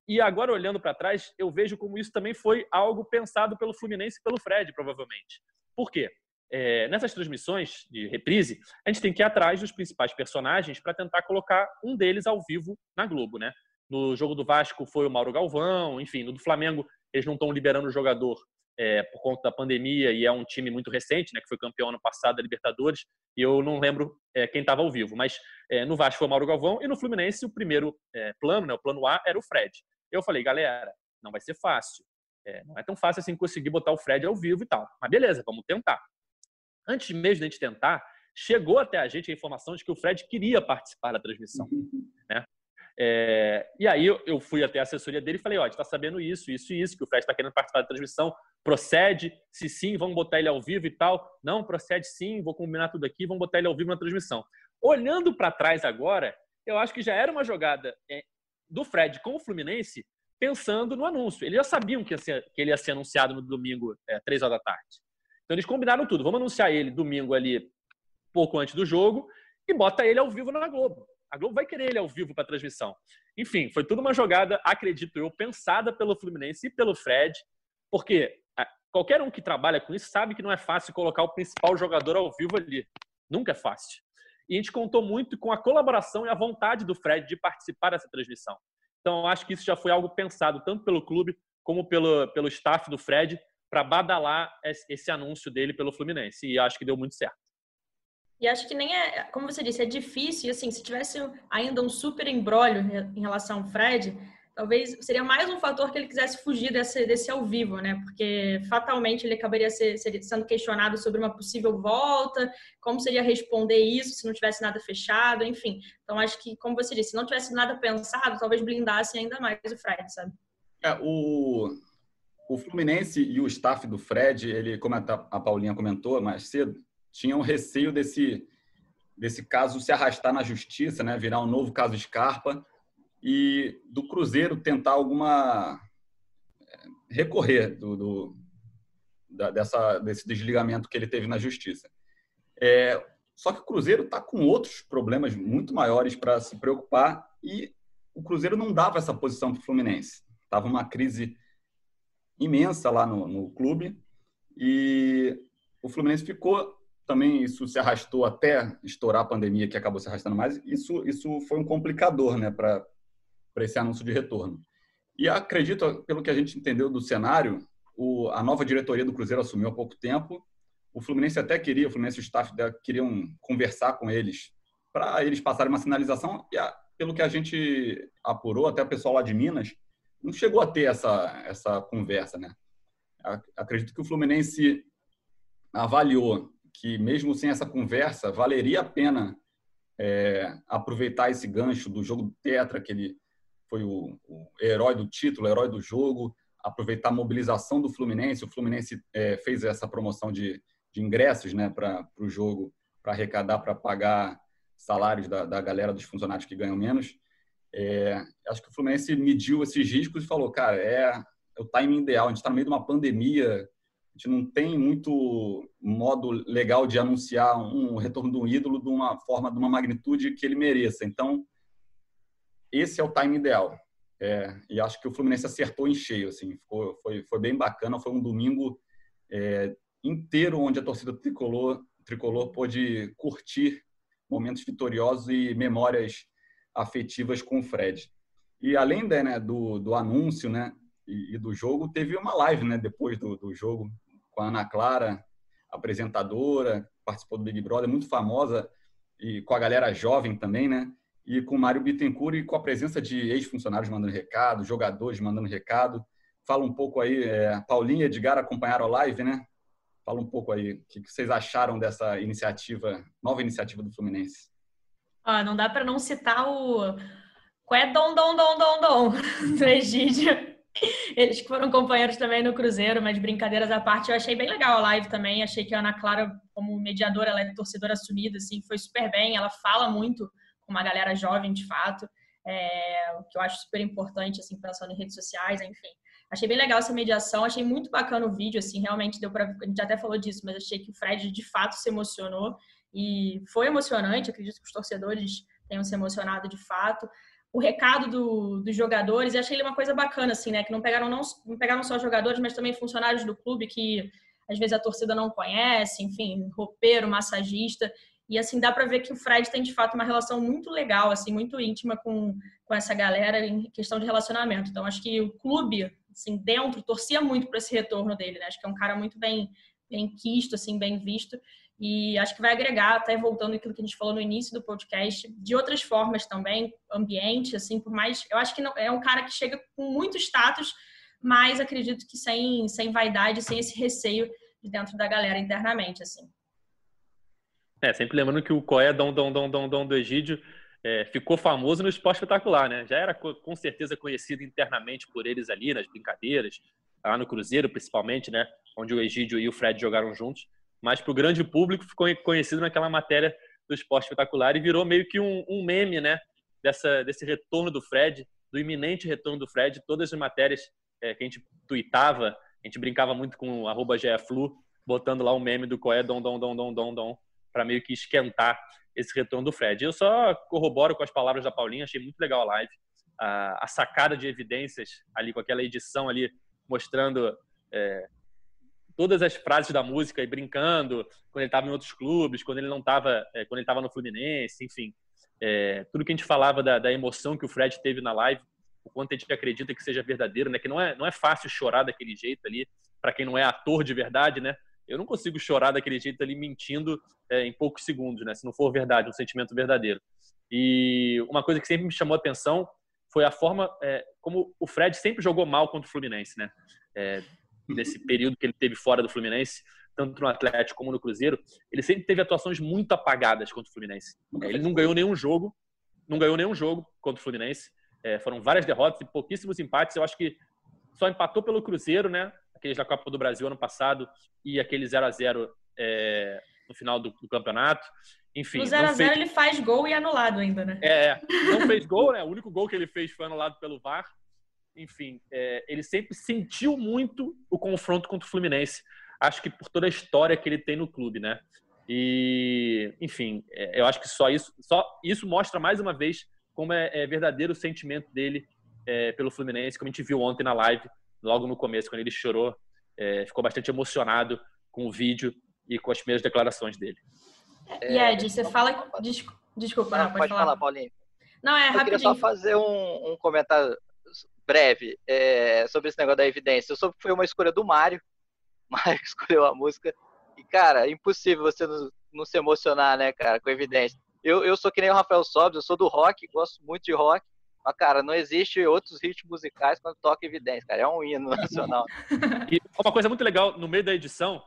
E agora, olhando para trás, eu vejo como isso também foi algo pensado pelo Fluminense e pelo Fred, provavelmente. Por quê? É, nessas transmissões de reprise, a gente tem que ir atrás dos principais personagens para tentar colocar um deles ao vivo na Globo, né? No jogo do Vasco foi o Mauro Galvão, enfim, no do Flamengo eles não estão liberando o jogador é, por conta da pandemia e é um time muito recente, né? Que foi campeão ano passado da Libertadores e eu não lembro é, quem estava ao vivo, mas é, no Vasco foi o Mauro Galvão e no Fluminense o primeiro é, plano, né? O plano A era o Fred. Eu falei, galera, não vai ser fácil. É, não é tão fácil assim conseguir botar o Fred ao vivo e tal. Mas beleza, vamos tentar antes mesmo de a gente tentar, chegou até a gente a informação de que o Fred queria participar da transmissão. Né? É, e aí eu, fui até a assessoria dele e falei, ó, a gente está sabendo isso, isso e isso, que o Fred está querendo participar da transmissão, procede? Se sim, vamos botar ele ao vivo e tal. Não, procede sim, vou combinar tudo aqui, vamos botar ele ao vivo na transmissão. Olhando para trás agora, eu acho que já era uma jogada é, do Fred com o Fluminense pensando no anúncio. Eles já sabiam que, ser, que ele ia ser anunciado no domingo, é, três horas da tarde. Então eles combinaram tudo. Vamos anunciar ele domingo ali, pouco antes do jogo, e bota ele ao vivo na Globo. A Globo vai querer ele ao vivo para transmissão. Enfim, foi tudo uma jogada, acredito eu, pensada pelo Fluminense e pelo Fred, porque qualquer um que trabalha com isso sabe que não é fácil colocar o principal jogador ao vivo ali. Nunca é fácil. E a gente contou muito com a colaboração e a vontade do Fred de participar dessa transmissão. Então, acho que isso já foi algo pensado tanto pelo clube como pelo, pelo staff do Fred para badalar esse anúncio dele pelo Fluminense. E acho que deu muito certo. E acho que nem é, como você disse, é difícil. E assim, se tivesse ainda um super embrólio em relação ao Fred, talvez seria mais um fator que ele quisesse fugir desse, desse ao vivo, né? Porque fatalmente ele acabaria ser, ser, sendo questionado sobre uma possível volta, como seria responder isso se não tivesse nada fechado, enfim. Então acho que, como você disse, se não tivesse nada pensado, talvez blindasse ainda mais o Fred, sabe? É, o, o Fluminense e o staff do Fred, ele, como a Paulinha comentou mais cedo, tinham receio desse, desse caso se arrastar na justiça, né? Virar um novo caso Scarpa e do Cruzeiro tentar alguma é, recorrer do, do da, dessa, desse desligamento que ele teve na justiça. É, só que o Cruzeiro está com outros problemas muito maiores para se preocupar e o Cruzeiro não dava essa posição para o Fluminense. Estava uma crise imensa lá no, no clube e o Fluminense ficou também isso se arrastou até estourar a pandemia, que acabou se arrastando mais. Isso, isso foi um complicador né, para esse anúncio de retorno. E acredito, pelo que a gente entendeu do cenário, o, a nova diretoria do Cruzeiro assumiu há pouco tempo. O Fluminense até queria, o Fluminense e o staff queriam conversar com eles para eles passarem uma sinalização. E a, pelo que a gente apurou, até o pessoal lá de Minas, não chegou a ter essa, essa conversa, né? Acredito que o Fluminense avaliou que, mesmo sem essa conversa, valeria a pena é, aproveitar esse gancho do jogo do Tetra, que ele foi o, o herói do título, herói do jogo, aproveitar a mobilização do Fluminense. O Fluminense é, fez essa promoção de, de ingressos né, para o jogo, para arrecadar, para pagar salários da, da galera dos funcionários que ganham menos. É, acho que o Fluminense mediu esses riscos e falou, cara, é, é o timing ideal. A gente está no meio de uma pandemia, a gente não tem muito modo legal de anunciar um retorno do ídolo de uma forma, de uma magnitude que ele mereça. Então, esse é o time ideal. É, e acho que o Fluminense acertou em cheio, assim, ficou, foi, foi bem bacana. Foi um domingo é, inteiro onde a torcida tricolor, tricolor pôde curtir momentos vitoriosos e memórias afetivas com o Fred. E além né, do, do anúncio né, e, e, do jogo, teve uma live né, depois do, do jogo com a Ana Clara, apresentadora, participou do Big Brother, muito famosa, e com a galera jovem também, né? e com o Mário Bittencourt e com a presença de ex-funcionários mandando recado, jogadores mandando recado. Fala um pouco aí, é, Paulinha e Edgar acompanharam a live, né? Fala um pouco aí, o que vocês acharam dessa iniciativa, nova iniciativa do Fluminense? Ah, não dá para não citar o Qual é Dom Dom Dom Dom Dom do Egídio. Eles foram companheiros também no Cruzeiro, mas brincadeiras à parte, eu achei bem legal a live também. Achei que a Ana Clara, como mediadora, ela é torcedora assumida, assim, foi super bem. Ela fala muito com uma galera jovem, de fato, é, o que eu acho super importante, assim, pensando em redes sociais, enfim. Achei bem legal essa mediação, achei muito bacana o vídeo, assim, realmente deu para a gente até falou disso, mas achei que o Fred de fato se emocionou e foi emocionante, acredito que os torcedores tenham se emocionado de fato. O recado do, dos jogadores, e achei ele uma coisa bacana, assim, né, que não pegaram, não, não pegaram só jogadores, mas também funcionários do clube que às vezes a torcida não conhece, enfim, roupeiro, massagista, e assim, dá para ver que o Fred tem de fato uma relação muito legal, assim, muito íntima com, com essa galera em questão de relacionamento. Então, acho que o clube, assim, dentro, torcia muito para esse retorno dele, né? Acho que é um cara muito bem, bem quisto, assim, bem visto. E acho que vai agregar, até voltando aquilo que a gente falou no início do podcast, de outras formas também, ambiente, assim, por mais. Eu acho que não, é um cara que chega com muito status, mas acredito que sem, sem vaidade, sem esse receio de dentro da galera internamente, assim. É, sempre lembrando que o Coé Dom Dom Dom Dom Dom do Egídio é, ficou famoso no esporte espetacular, né? Já era com certeza conhecido internamente por eles ali, nas brincadeiras, lá no Cruzeiro principalmente, né? Onde o Egídio e o Fred jogaram juntos. Mas para o grande público ficou conhecido naquela matéria do esporte espetacular e virou meio que um, um meme, né? Dessa, desse retorno do Fred, do iminente retorno do Fred. Todas as matérias é, que a gente tweetava, a gente brincava muito com o GFlu, botando lá o meme do Coé Dom Dom Dom Dom Dom Dom para meio que esquentar esse retorno do Fred. Eu só corroboro com as palavras da Paulinha, achei muito legal a live. A, a sacada de evidências ali, com aquela edição ali, mostrando é, todas as frases da música e brincando quando ele estava em outros clubes, quando ele não estava, é, quando ele estava no Fluminense, enfim. É, tudo que a gente falava da, da, emoção que o Fred teve na live, o quanto a gente acredita que seja verdadeiro, né? Que não é, não é fácil chorar daquele jeito ali, para quem não é ator de verdade, né? eu não consigo chorar daquele jeito ali mentindo é, em poucos segundos, né? Se não for verdade, um sentimento verdadeiro. E uma coisa que sempre me chamou a atenção foi a forma é, como o Fred sempre jogou mal contra o Fluminense, né? É, nesse período que ele teve fora do Fluminense, tanto no Atlético como no Cruzeiro, ele sempre teve atuações muito apagadas contra o Fluminense. Ele não ganhou nenhum jogo, não ganhou nenhum jogo contra o Fluminense. É, foram várias derrotas e pouquíssimos empates. Eu acho que só empatou pelo Cruzeiro, né? Aqueles da Copa do Brasil ano passado e aquele 0 a 0 é, no final do, do, campeonato. Enfim. No 0x0 fez... ele faz gol e é anulado ainda, né? É, não fez gol, né? O único gol que ele fez foi anulado pelo VAR. Enfim, é, ele sempre sentiu muito o confronto contra o Fluminense. Acho que por toda a história que ele tem no clube, né? E, enfim, é, eu acho que só isso, só isso mostra mais uma vez como é, é verdadeiro o sentimento dele é, pelo Fluminense, como a gente viu ontem na live, logo no começo, quando ele chorou, é, ficou bastante emocionado com o vídeo e com as primeiras declarações dele. E Ed, você fala. Desculpa, não, pode, pode falar, Paulinho. Não, é rapidinho. Eu queria só fazer um, um comentário breve é, sobre esse negócio da evidência. Eu soube que foi uma escolha do Mário. Mário escolheu a música. E, cara, é impossível você não, não se emocionar, né, cara, com evidência. Eu, eu sou que nem o Rafael Sobes, eu sou do rock, gosto muito de rock. Mas, cara, não existe outros ritmos musicais quando toca evidência, cara. É um hino nacional. e uma coisa muito legal, no meio da edição,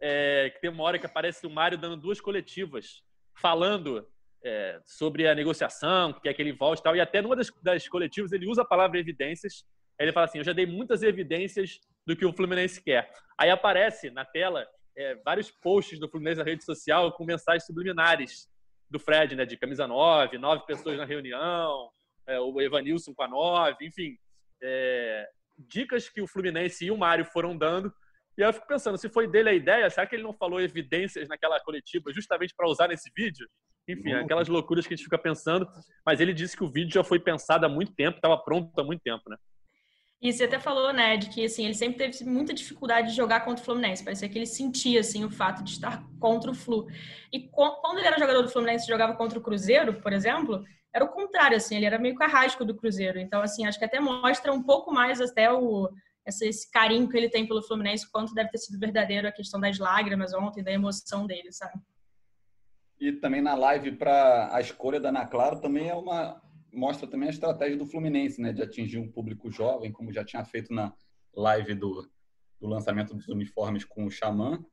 é, que tem uma hora que aparece o Mário dando duas coletivas, falando é, sobre a negociação, que é aquele volte e tal, e até numa das, das coletivas ele usa a palavra evidências, ele fala assim, eu já dei muitas evidências do que o Fluminense quer. Aí aparece na tela é, vários posts do Fluminense na rede social com mensagens subliminares do Fred, né, de camisa 9, nove pessoas na reunião, é, o Evanilson com a 9, enfim, é, dicas que o Fluminense e o Mário foram dando e eu fico pensando, se foi dele a ideia, será que ele não falou evidências naquela coletiva justamente para usar nesse vídeo? Enfim, aquelas loucuras que a gente fica pensando. Mas ele disse que o vídeo já foi pensado há muito tempo, estava pronto há muito tempo, né? E você até falou, né, de que assim, ele sempre teve muita dificuldade de jogar contra o Fluminense. Parecia que ele sentia assim o fato de estar contra o Flu. E quando ele era jogador do Fluminense e jogava contra o Cruzeiro, por exemplo, era o contrário, assim, ele era meio carrasco do Cruzeiro. Então, assim, acho que até mostra um pouco mais até o esse, esse carinho que ele tem pelo Fluminense, quanto deve ter sido verdadeiro a questão das lágrimas ontem, da emoção dele, sabe? E também na live para a escolha da Ana Clara também é uma mostra também a estratégia do Fluminense, né, de atingir um público jovem, como já tinha feito na live do, do lançamento dos uniformes com o Xamã.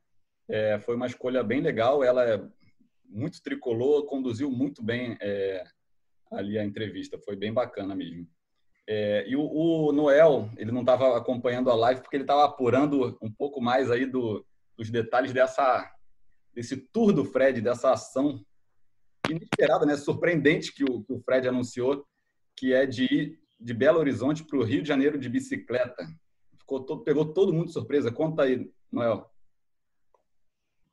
É, foi uma escolha bem legal. Ela é muito tricolor, conduziu muito bem é, ali a entrevista. Foi bem bacana mesmo. É, e o, o, Noel, ele não estava acompanhando a live porque ele estava apurando um pouco mais aí do, dos detalhes dessa, desse tour do Fred, dessa ação inesperada, né? surpreendente que o, que o Fred anunciou, que é de ir de Belo Horizonte para o Rio de Janeiro de bicicleta. Ficou todo, pegou todo mundo de surpresa. Conta aí, Noel.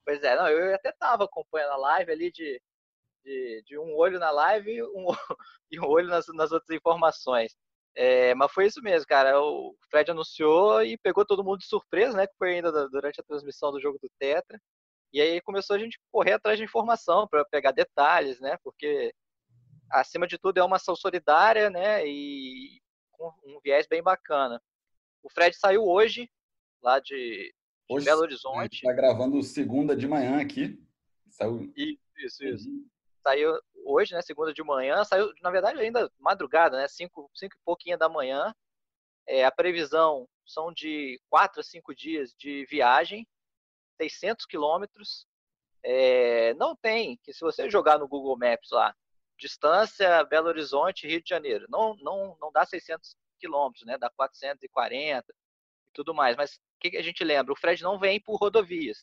Pois é, não, eu até estava acompanhando a live ali de, de, de, um olho na live e um, e um olho nas, nas outras informações. É, mas foi isso mesmo, cara. O Fred anunciou e pegou todo mundo de surpresa, né? Que foi ainda durante a transmissão do jogo do Tetra. E aí começou a gente correr atrás de informação para pegar detalhes, né? Porque acima de tudo é uma ação solidária, né? E com um viés bem bacana. O Fred saiu hoje lá de, de hoje, Belo Horizonte. Está gravando segunda de manhã aqui. Saiu. Isso, isso. Uhum. Saiu hoje, né, segunda de manhã, saiu, na verdade, ainda madrugada, né, cinco, cinco e pouquinho da manhã. É, a previsão são de quatro a cinco dias de viagem, 600 quilômetros. É, não tem, que se você jogar no Google Maps lá, distância Belo Horizonte, Rio de Janeiro, não, não, não dá 600 quilômetros, né, dá 440 e tudo mais. Mas o que, que a gente lembra? O Fred não vem por rodovias.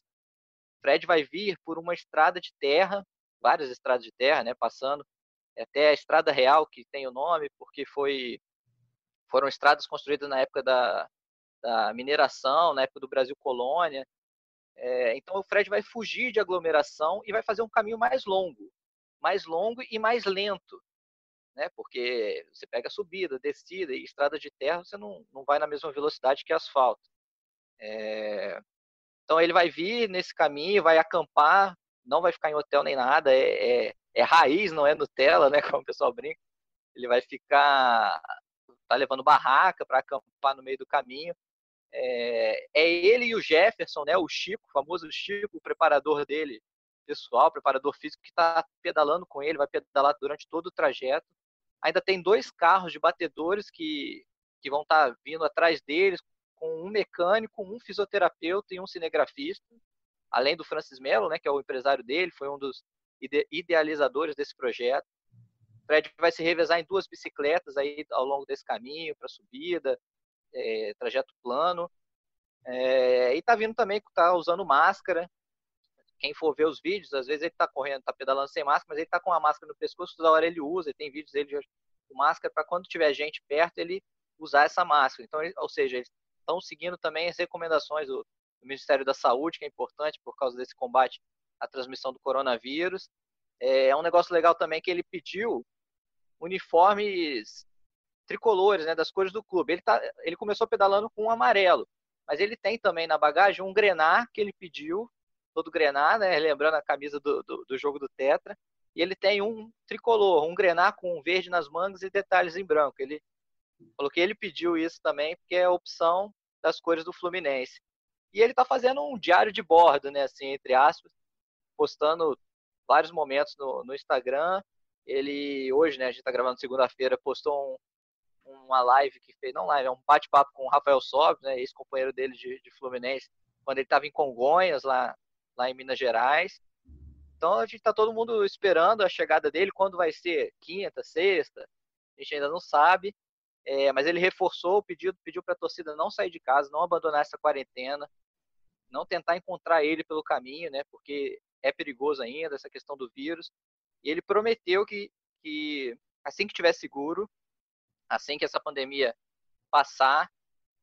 O Fred vai vir por uma estrada de terra várias estradas de terra, né, passando até a Estrada Real, que tem o nome, porque foi foram estradas construídas na época da, da mineração, na época do Brasil colônia. É, então o Fred vai fugir de aglomeração e vai fazer um caminho mais longo, mais longo e mais lento, né? Porque você pega subida, descida e estrada de terra, você não, não vai na mesma velocidade que asfalto. É, então ele vai vir nesse caminho, vai acampar não vai ficar em hotel nem nada, é, é, é raiz, não é Nutella, né? Como o pessoal brinca. Ele vai ficar, tá levando barraca para acampar no meio do caminho. É, é, ele e o Jefferson, né? O Chico, o famoso Chico, o preparador dele, pessoal, preparador físico, que está pedalando com ele, vai pedalar durante todo o trajeto. Ainda tem dois carros de batedores que, que vão estar tá vindo atrás deles, com um mecânico, um fisioterapeuta e um cinegrafista, além do Francis Mello, né, que é o empresário dele, foi um dos idealizadores desse projeto. Fred vai se revezar em duas bicicletas aí ao longo desse caminho, para subida, é, trajeto plano. É, e está vindo também, está usando máscara. Quem for ver os vídeos, às vezes ele está correndo, está pedalando sem máscara, mas ele está com a máscara no pescoço, toda hora ele usa, e tem vídeos dele com máscara para quando tiver gente perto ele usar essa máscara. Então, ou seja, eles estão seguindo também as recomendações do, do Ministério da Saúde, que é importante por causa desse combate à transmissão do coronavírus. É, é um negócio legal também que ele pediu uniformes tricolores, né, das cores do clube. Ele, tá, ele começou pedalando com um amarelo, mas ele tem também na bagagem um grená que ele pediu, todo grená, né, lembrando a camisa do, do, do jogo do Tetra, e ele tem um tricolor, um grená com verde nas mangas e detalhes em branco. Ele falou que ele pediu isso também porque é a opção das cores do Fluminense. E ele está fazendo um diário de bordo, né, assim, entre aspas, postando vários momentos no, no Instagram. Ele, hoje, né, a gente está gravando segunda-feira, postou um, uma live que fez, não live, é um bate-papo com o Rafael Sobes, né, ex-companheiro dele de, de, Fluminense, quando ele estava em Congonhas, lá, lá em Minas Gerais. Então a gente está todo mundo esperando a chegada dele, quando vai ser quinta, sexta, a gente ainda não sabe. É, mas ele reforçou o pedido, pediu para a torcida não sair de casa, não abandonar essa quarentena, não tentar encontrar ele pelo caminho, né? Porque é perigoso ainda essa questão do vírus. E ele prometeu que, que assim que tiver seguro, assim que essa pandemia passar,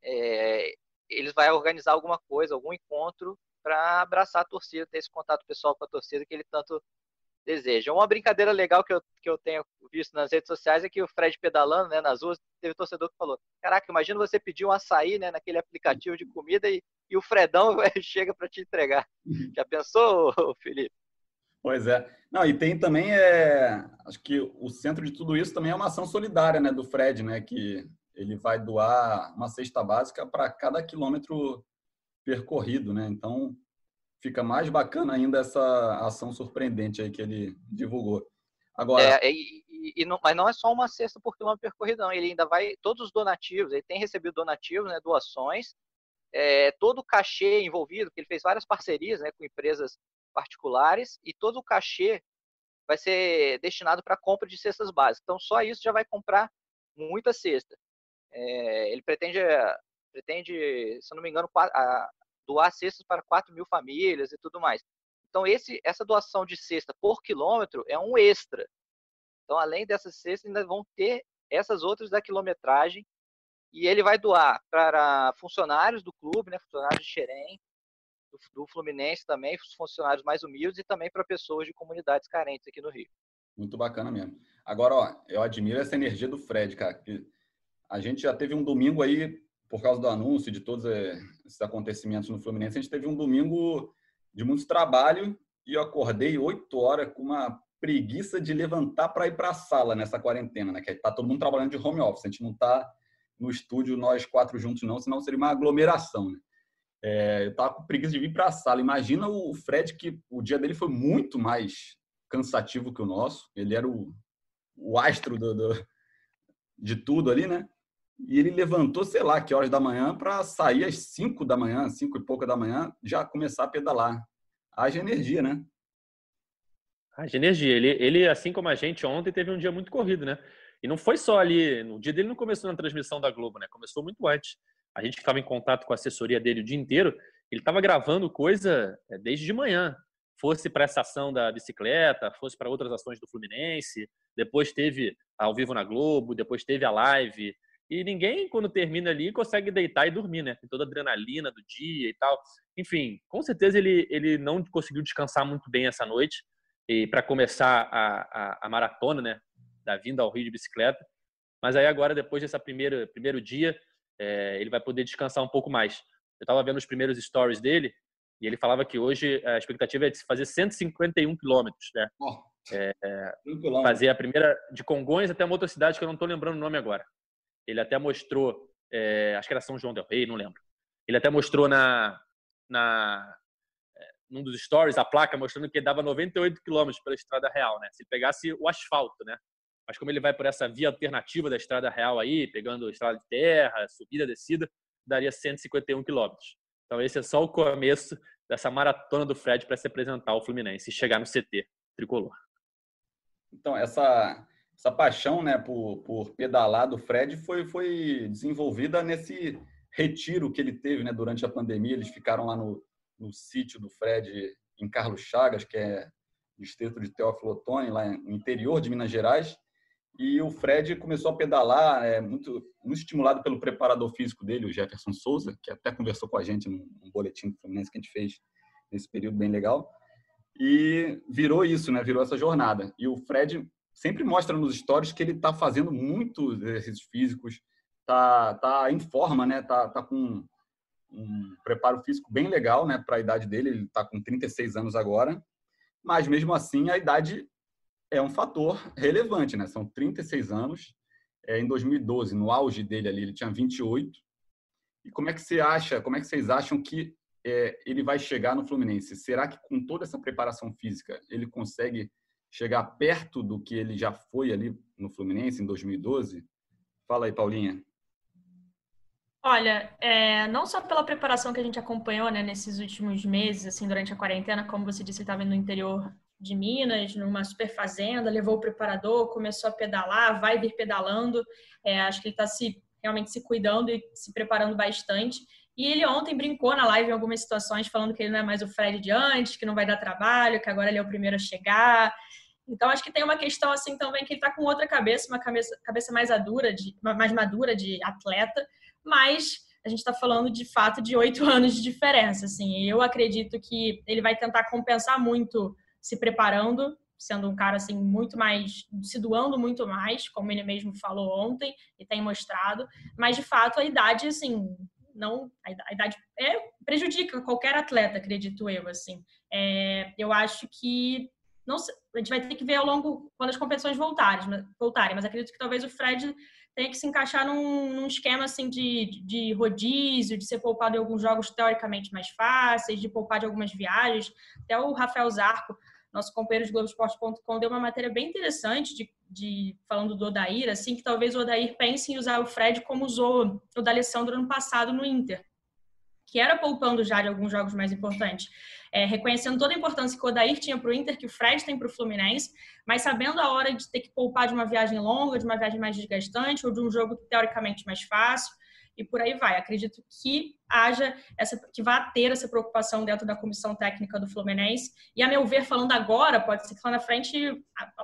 é, eles vão organizar alguma coisa, algum encontro para abraçar a torcida, ter esse contato pessoal com a torcida que ele tanto deseja. Uma brincadeira legal que eu, que eu tenho visto nas redes sociais é que o Fred pedalando né, nas ruas, teve um torcedor que falou: Caraca, imagina você pedir um açaí né, naquele aplicativo de comida e, e o Fredão chega para te entregar. Uhum. Já pensou, Felipe? Pois é. Não, e tem também, é, acho que o centro de tudo isso também é uma ação solidária né, do Fred, né, que ele vai doar uma cesta básica para cada quilômetro percorrido, né? Então, fica mais bacana ainda essa ação surpreendente aí que ele divulgou. Agora, é, e, e, não, mas não é só uma cesta por quilômetro percorrido, não. Ele ainda vai todos os donativos. Ele tem recebido donativos, né, doações, é, todo o cachê envolvido, que ele fez várias parcerias, né, com empresas particulares e todo o cachê vai ser destinado para compra de cestas básicas. Então só isso já vai comprar muita cesta. É, ele pretende, pretende, se não me engano, doar cestas para 4 mil famílias e tudo mais. Então, esse, essa doação de cesta por quilômetro é um extra. Então, além dessas cestas, ainda vão ter essas outras da quilometragem. E ele vai doar para funcionários do clube, né, funcionários de Xerém, do, do Fluminense também, funcionários mais humildes e também para pessoas de comunidades carentes aqui no Rio. Muito bacana mesmo. Agora, ó, eu admiro essa energia do Fred, cara. a gente já teve um domingo aí por causa do anúncio de todos eh, esses acontecimentos no Fluminense, a gente teve um domingo de muito trabalho e eu acordei 8 horas com uma preguiça de levantar para ir para a sala nessa quarentena, né? Que tá todo mundo trabalhando de home office, a gente não está no estúdio nós quatro juntos não, senão seria uma aglomeração, né? É, eu tava com preguiça de vir para a sala. Imagina o Fred que o dia dele foi muito mais cansativo que o nosso. Ele era o, o astro do, do, de tudo ali, né? E ele levantou, sei lá, que horas da manhã, para sair às 5 da manhã, 5 e pouca da manhã, já começar a pedalar. Haja energia, né? Haja energia. Ele, ele, assim como a gente, ontem teve um dia muito corrido, né? E não foi só ali, no dia dele não começou na transmissão da Globo, né? Começou muito antes. A gente ficava em contato com a assessoria dele o dia inteiro. Ele estava gravando coisa é, desde de manhã. Fosse para essa ação da bicicleta, fosse para outras ações do Fluminense. Depois teve ao vivo na Globo, depois teve a live. E ninguém, quando termina ali, consegue deitar e dormir, né? Tem toda a adrenalina do dia e tal. Enfim, com certeza ele, ele não conseguiu descansar muito bem essa noite. E para começar a, a, a, maratona, né? Da vinda ao Rio de bicicleta. Mas aí agora, depois desse primeiro, primeiro dia, é, ele vai poder descansar um pouco mais. Eu estava vendo os primeiros stories dele e ele falava que hoje a expectativa é de fazer 151 quilômetros, né? Oh, é, fazer a primeira de Congonhas até uma outra cidade que eu não estou lembrando o nome agora. Ele até mostrou, é, acho que era São João del Rei, não lembro. Ele até mostrou na, na é, num dos stories a placa mostrando que dava 98 km pela estrada real, né? Se pegasse o asfalto, né? Mas como ele vai por essa via alternativa da estrada real aí, pegando estrada de terra, subida, descida, daria 151 quilômetros. Então esse é só o começo dessa maratona do Fred para se apresentar ao Fluminense e chegar no CT tricolor. Então essa essa paixão, né, por, por pedalar do Fred foi foi desenvolvida nesse retiro que ele teve, né, durante a pandemia. Eles ficaram lá no, no sítio do Fred em Carlos Chagas, que é distrito de Teófilo Otoni, lá no interior de Minas Gerais. E o Fred começou a pedalar, é, muito, muito estimulado pelo preparador físico dele, o Jefferson Souza, que até conversou com a gente num, boletim do Fluminense que a gente fez nesse período bem legal. E virou isso, né? Virou essa jornada. E o Fred sempre mostra nos stories que ele está fazendo muitos exercícios físicos, tá, tá em forma, né? Tá, tá com um preparo físico bem legal, né? Para a idade dele, ele está com 36 anos agora. Mas mesmo assim, a idade é um fator relevante, né? São 36 anos. É, em 2012, no auge dele ali, ele tinha 28. E como é que você acha, como é que vocês acham que é, ele vai chegar no Fluminense? Será que com toda essa preparação física ele consegue chegar perto do que ele já foi ali no Fluminense em 2012? Fala aí, Paulinha. Olha, é, não só pela preparação que a gente acompanhou né, nesses últimos meses, assim, durante a quarentena, como você disse, ele estava no interior de Minas, numa super fazenda, levou o preparador, começou a pedalar, vai vir pedalando. É, acho que ele está se realmente se cuidando e se preparando bastante. E ele ontem brincou na live em algumas situações, falando que ele não é mais o Fred de antes, que não vai dar trabalho, que agora ele é o primeiro a chegar. Então acho que tem uma questão assim também que ele está com outra cabeça, uma cabeça, cabeça mais madura, de, mais madura de atleta, mas a gente está falando de fato de oito anos de diferença. Assim, eu acredito que ele vai tentar compensar muito se preparando, sendo um cara assim muito mais se doando muito mais, como ele mesmo falou ontem e tem mostrado, mas de fato a idade assim não a idade é, prejudica qualquer atleta, acredito eu assim. É, eu acho que não a gente vai ter que ver ao longo quando as competições voltarem, voltarem, mas acredito que talvez o Fred tenha que se encaixar num, num esquema assim de, de rodízio, de ser poupado em alguns jogos teoricamente mais fáceis, de poupar de algumas viagens. Até o Rafael Zarco nosso companheiro de Globoesporte.com deu uma matéria bem interessante de, de, falando do Odair, assim, que talvez o Odair pense em usar o Fred como usou o da Alessandro ano passado no Inter, que era poupando já de alguns jogos mais importantes. É, reconhecendo toda a importância que o Odair tinha para o Inter, que o Fred tem para o Fluminense, mas sabendo a hora de ter que poupar de uma viagem longa, de uma viagem mais desgastante, ou de um jogo teoricamente mais fácil e por aí vai. Acredito que haja essa, que vá ter essa preocupação dentro da comissão técnica do Fluminense. E a meu ver, falando agora, pode ser que lá na frente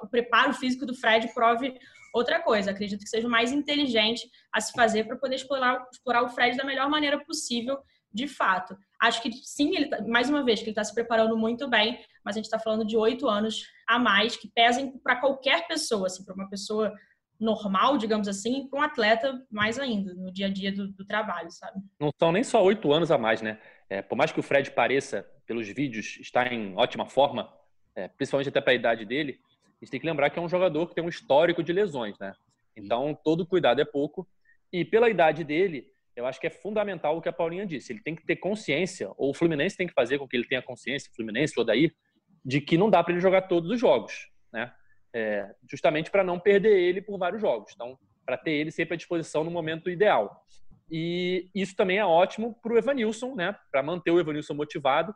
o preparo físico do Fred prove outra coisa. Acredito que seja o mais inteligente a se fazer para poder explorar, explorar o Fred da melhor maneira possível, de fato. Acho que sim, ele tá, mais uma vez, que ele está se preparando muito bem, mas a gente está falando de oito anos a mais que pesem para qualquer pessoa, assim, para uma pessoa normal, digamos assim, para um atleta mais ainda, no dia a dia do, do trabalho, sabe? Não são nem só oito anos a mais, né? É, por mais que o Fred pareça, pelos vídeos, estar em ótima forma, é, principalmente até para a idade dele, a gente tem que lembrar que é um jogador que tem um histórico de lesões, né? Então, todo cuidado é pouco. E pela idade dele, eu acho que é fundamental o que a Paulinha disse. Ele tem que ter consciência, ou o Fluminense tem que fazer com que ele tenha consciência, o Fluminense, o Odair, de que não dá para ele jogar todos os jogos, né? é, justamente para não perder ele por vários jogos. Então, para ter ele sempre à disposição no momento ideal. E isso também é ótimo para o Evanilson, né? Para manter o Evanilson motivado.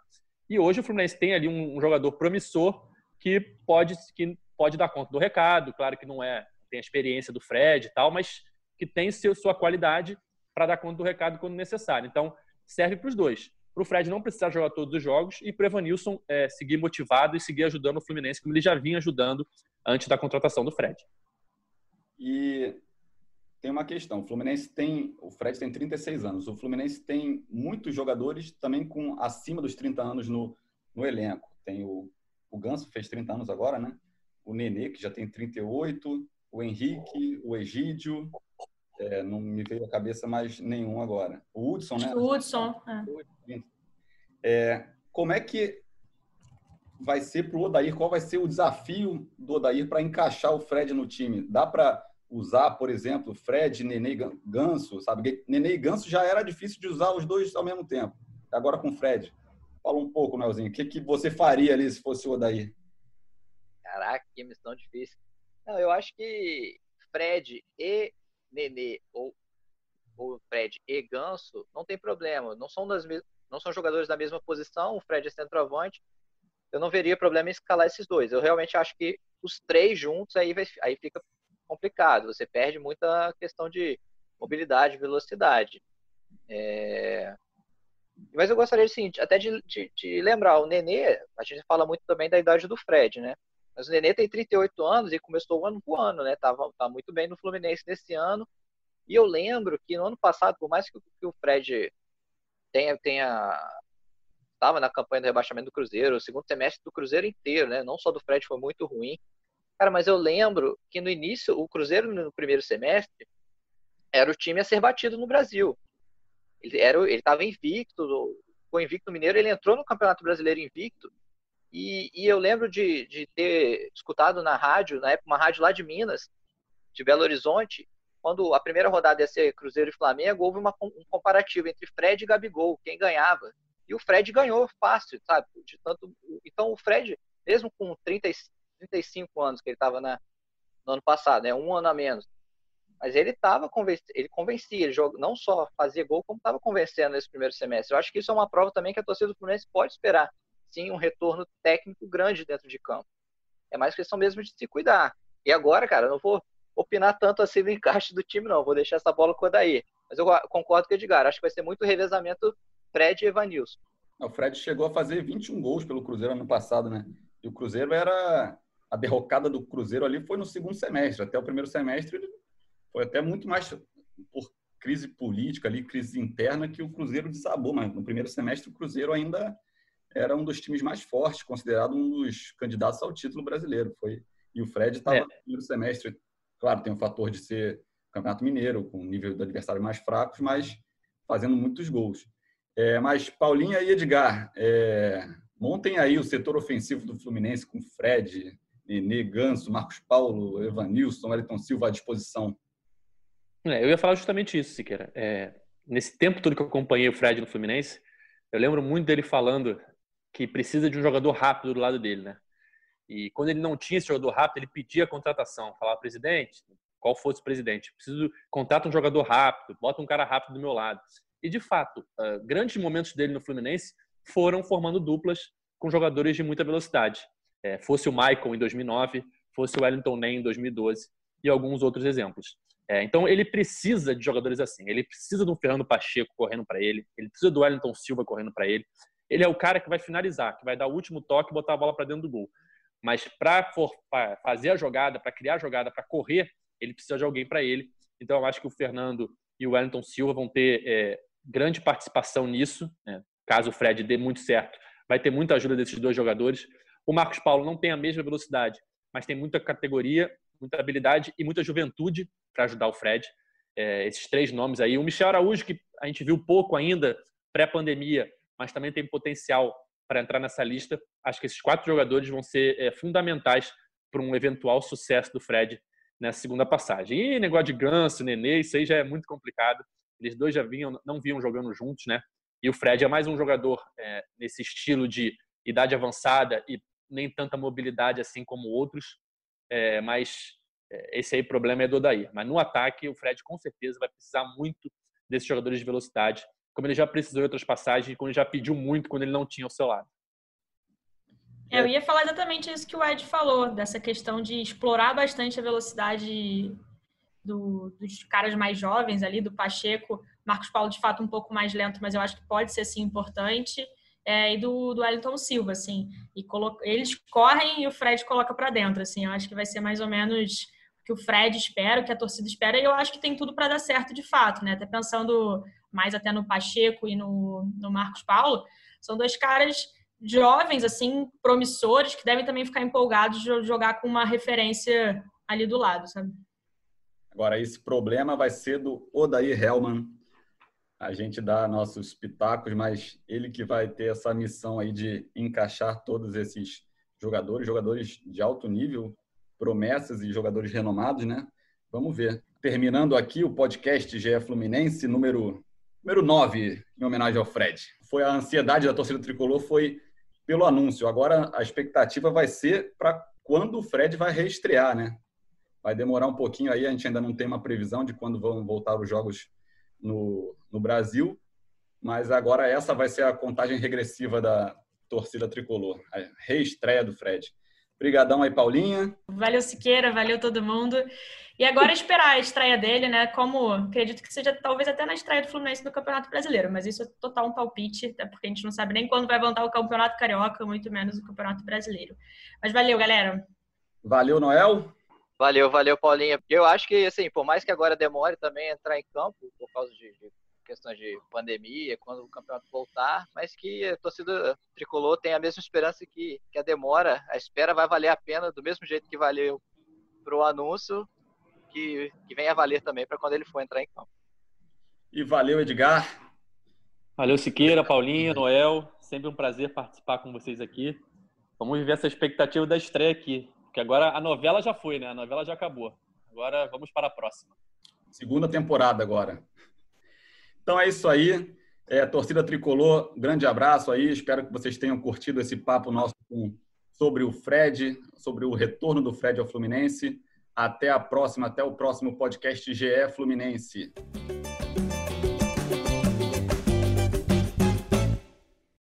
E hoje o Fluminense tem ali um, um, jogador promissor que pode, que pode dar conta do recado. Claro que não é tem a experiência do Fred e tal, mas que tem seu, sua qualidade para dar conta do recado quando necessário. Então serve para os dois. Para o Fred não precisar jogar todos os jogos e para o Evanilson é, seguir motivado e seguir ajudando o Fluminense como ele já vinha ajudando antes da contratação do Fred. E tem uma questão. O Fluminense tem. O Fred tem 36 anos. O Fluminense tem muitos jogadores também com acima dos 30 anos no, no elenco. Tem o, o Ganso, fez 30 anos agora, né? O Nenê, que já tem 38. O Henrique, o Egídio. É, não me veio à cabeça mais nenhum agora. O Hudson, né? O Hudson. É. É, como é que vai ser para o Odair? Qual vai ser o desafio do Odair para encaixar o Fred no time? Dá para usar, por exemplo, Fred, Nenê e Ganso, sabe? Nenê e Ganso já era difícil de usar os dois ao mesmo tempo. Agora com o Fred. Fala um pouco, Melzinho. O que, que você faria ali se fosse o Odair? Caraca, que missão difícil. Não, eu acho que Fred e Nenê ou, ou Fred e Ganso não tem problema. Não são, das, não são jogadores da mesma posição. O Fred é centroavante. Eu não veria problema em escalar esses dois. Eu realmente acho que os três juntos aí, vai, aí fica complicado. Você perde muita questão de mobilidade, velocidade. É... Mas eu gostaria assim, até de, de, de, lembrar, o Nenê, a gente fala muito também da idade do Fred, né? Mas o Nenê tem 38 anos e começou ano voando, né? Tava, tá muito bem no Fluminense nesse ano. E eu lembro que no ano passado, por mais que, que o Fred tenha, tenha estava na campanha do rebaixamento do Cruzeiro, o segundo semestre do Cruzeiro inteiro, né? Não só do Fred foi muito ruim. Cara, mas eu lembro que no início, o Cruzeiro no primeiro semestre era o time a ser batido no Brasil. Ele era, ele estava invicto, o invicto mineiro, ele entrou no Campeonato Brasileiro invicto. E, e eu lembro de, de ter escutado na rádio, na época, uma rádio lá de Minas, de Belo Horizonte, quando a primeira rodada ia ser Cruzeiro e Flamengo, houve uma, um comparativo entre Fred e Gabigol, quem ganhava. E o Fred ganhou fácil, sabe? De tanto, então o Fred, mesmo com 30, 35 anos que ele estava no ano passado, né? um ano a menos, mas ele estava ele convencia, ele joga, não só fazia gol, como estava convencendo nesse primeiro semestre. Eu acho que isso é uma prova também que a torcida do Fluminense pode esperar, sim, um retorno técnico grande dentro de campo. É mais questão mesmo de se cuidar. E agora, cara, eu não vou opinar tanto assim no encaixe do time, não. Vou deixar essa bola com o Daí. Mas eu concordo com o Edgar. Acho que vai ser muito revezamento Fred e Evanilson. O Fred chegou a fazer 21 gols pelo Cruzeiro ano passado, né? E o Cruzeiro era. A derrocada do Cruzeiro ali foi no segundo semestre. Até o primeiro semestre foi até muito mais por crise política ali, crise interna, que o Cruzeiro desabou. Mas no primeiro semestre o Cruzeiro ainda era um dos times mais fortes, considerado um dos candidatos ao título brasileiro. Foi e o Fred estava é. no primeiro semestre. Claro, tem o fator de ser Campeonato Mineiro, com nível de adversários mais fracos, mas fazendo muitos gols. É, mas Paulinha e Edgar, é, montem aí o setor ofensivo do Fluminense com Fred, Nenê, Ganso, Marcos Paulo, Evanilson, Wellington Silva à disposição. É, eu ia falar justamente isso, Siqueira. É, nesse tempo todo que eu acompanhei o Fred no Fluminense, eu lembro muito dele falando que precisa de um jogador rápido do lado dele, né? E quando ele não tinha esse jogador rápido, ele pedia a contratação, falava, presidente, qual fosse o presidente, preciso contratar um jogador rápido, bota um cara rápido do meu lado. E de fato, uh, grandes momentos dele no Fluminense foram formando duplas com jogadores de muita velocidade. É, fosse o Michael em 2009, fosse o Wellington Ney em 2012 e alguns outros exemplos. É, então ele precisa de jogadores assim. Ele precisa um Fernando Pacheco correndo para ele. Ele precisa do Wellington Silva correndo para ele. Ele é o cara que vai finalizar, que vai dar o último toque e botar a bola para dentro do gol. Mas para fazer a jogada, para criar a jogada, para correr, ele precisa de alguém para ele. Então eu acho que o Fernando e o Wellington Silva vão ter é, grande participação nisso. Né? Caso o Fred dê muito certo, vai ter muita ajuda desses dois jogadores. O Marcos Paulo não tem a mesma velocidade, mas tem muita categoria, muita habilidade e muita juventude para ajudar o Fred. É, esses três nomes aí. O Michel Araújo, que a gente viu pouco ainda pré-pandemia, mas também tem potencial para entrar nessa lista. Acho que esses quatro jogadores vão ser é, fundamentais para um eventual sucesso do Fred nessa segunda passagem. E negócio de Ganso, Nenê, isso aí já é muito complicado. Eles dois já vinham, não vinham jogando juntos, né? E o Fred é mais um jogador é, nesse estilo de idade avançada e nem tanta mobilidade assim como outros. É, mas é, esse aí problema é do Odair. Mas no ataque, o Fred com certeza vai precisar muito desses jogadores de velocidade, como ele já precisou em outras passagens, como ele já pediu muito quando ele não tinha o seu lado. É, eu ia falar exatamente isso que o Ed falou, dessa questão de explorar bastante a velocidade do, dos caras mais jovens ali, do Pacheco. Marcos Paulo, de fato, um pouco mais lento, mas eu acho que pode ser, assim, importante. É, e do, do Wellington Silva, assim. E eles correm e o Fred coloca para dentro, assim. Eu acho que vai ser mais ou menos que o Fred espera, que a torcida espera, e eu acho que tem tudo para dar certo de fato, né? Até pensando mais até no Pacheco e no, no Marcos Paulo, são dois caras jovens, assim, promissores, que devem também ficar empolgados de jogar com uma referência ali do lado, sabe? Agora, esse problema vai ser do Odair Hellman. A gente dá nossos pitacos, mas ele que vai ter essa missão aí de encaixar todos esses jogadores, jogadores de alto nível, promessas e jogadores renomados, né? Vamos ver. Terminando aqui o podcast GE Fluminense, número, número 9, em homenagem ao Fred. Foi a ansiedade da torcida tricolor, foi pelo anúncio. Agora a expectativa vai ser para quando o Fred vai reestrear, né? Vai demorar um pouquinho aí, a gente ainda não tem uma previsão de quando vão voltar os jogos no, no Brasil, mas agora essa vai ser a contagem regressiva da torcida tricolor, a reestreia do Fred. Obrigadão aí, Paulinha. Valeu, Siqueira, valeu todo mundo. E agora esperar a estreia dele, né? Como acredito que seja talvez até na estreia do Fluminense no Campeonato Brasileiro, mas isso é total um palpite, até porque a gente não sabe nem quando vai voltar o Campeonato Carioca, muito menos o Campeonato Brasileiro. Mas valeu, galera. Valeu, Noel. Valeu, valeu, Paulinha. Eu acho que, assim, por mais que agora demore também entrar em campo, por causa de, de questões de pandemia, quando o campeonato voltar, mas que a torcida tricolor tem a mesma esperança que, que a demora, a espera vai valer a pena do mesmo jeito que valeu para o anúncio, que, que venha a valer também para quando ele for entrar em campo. E valeu, Edgar. Valeu, Siqueira, Paulinha, Noel. Sempre um prazer participar com vocês aqui. Vamos viver essa expectativa da estreia aqui. Porque agora a novela já foi, né? A novela já acabou. Agora vamos para a próxima. Segunda temporada agora. Então é isso aí. É, torcida tricolor, grande abraço aí. Espero que vocês tenham curtido esse papo nosso sobre o Fred, sobre o retorno do Fred ao Fluminense. Até a próxima, até o próximo podcast GE Fluminense.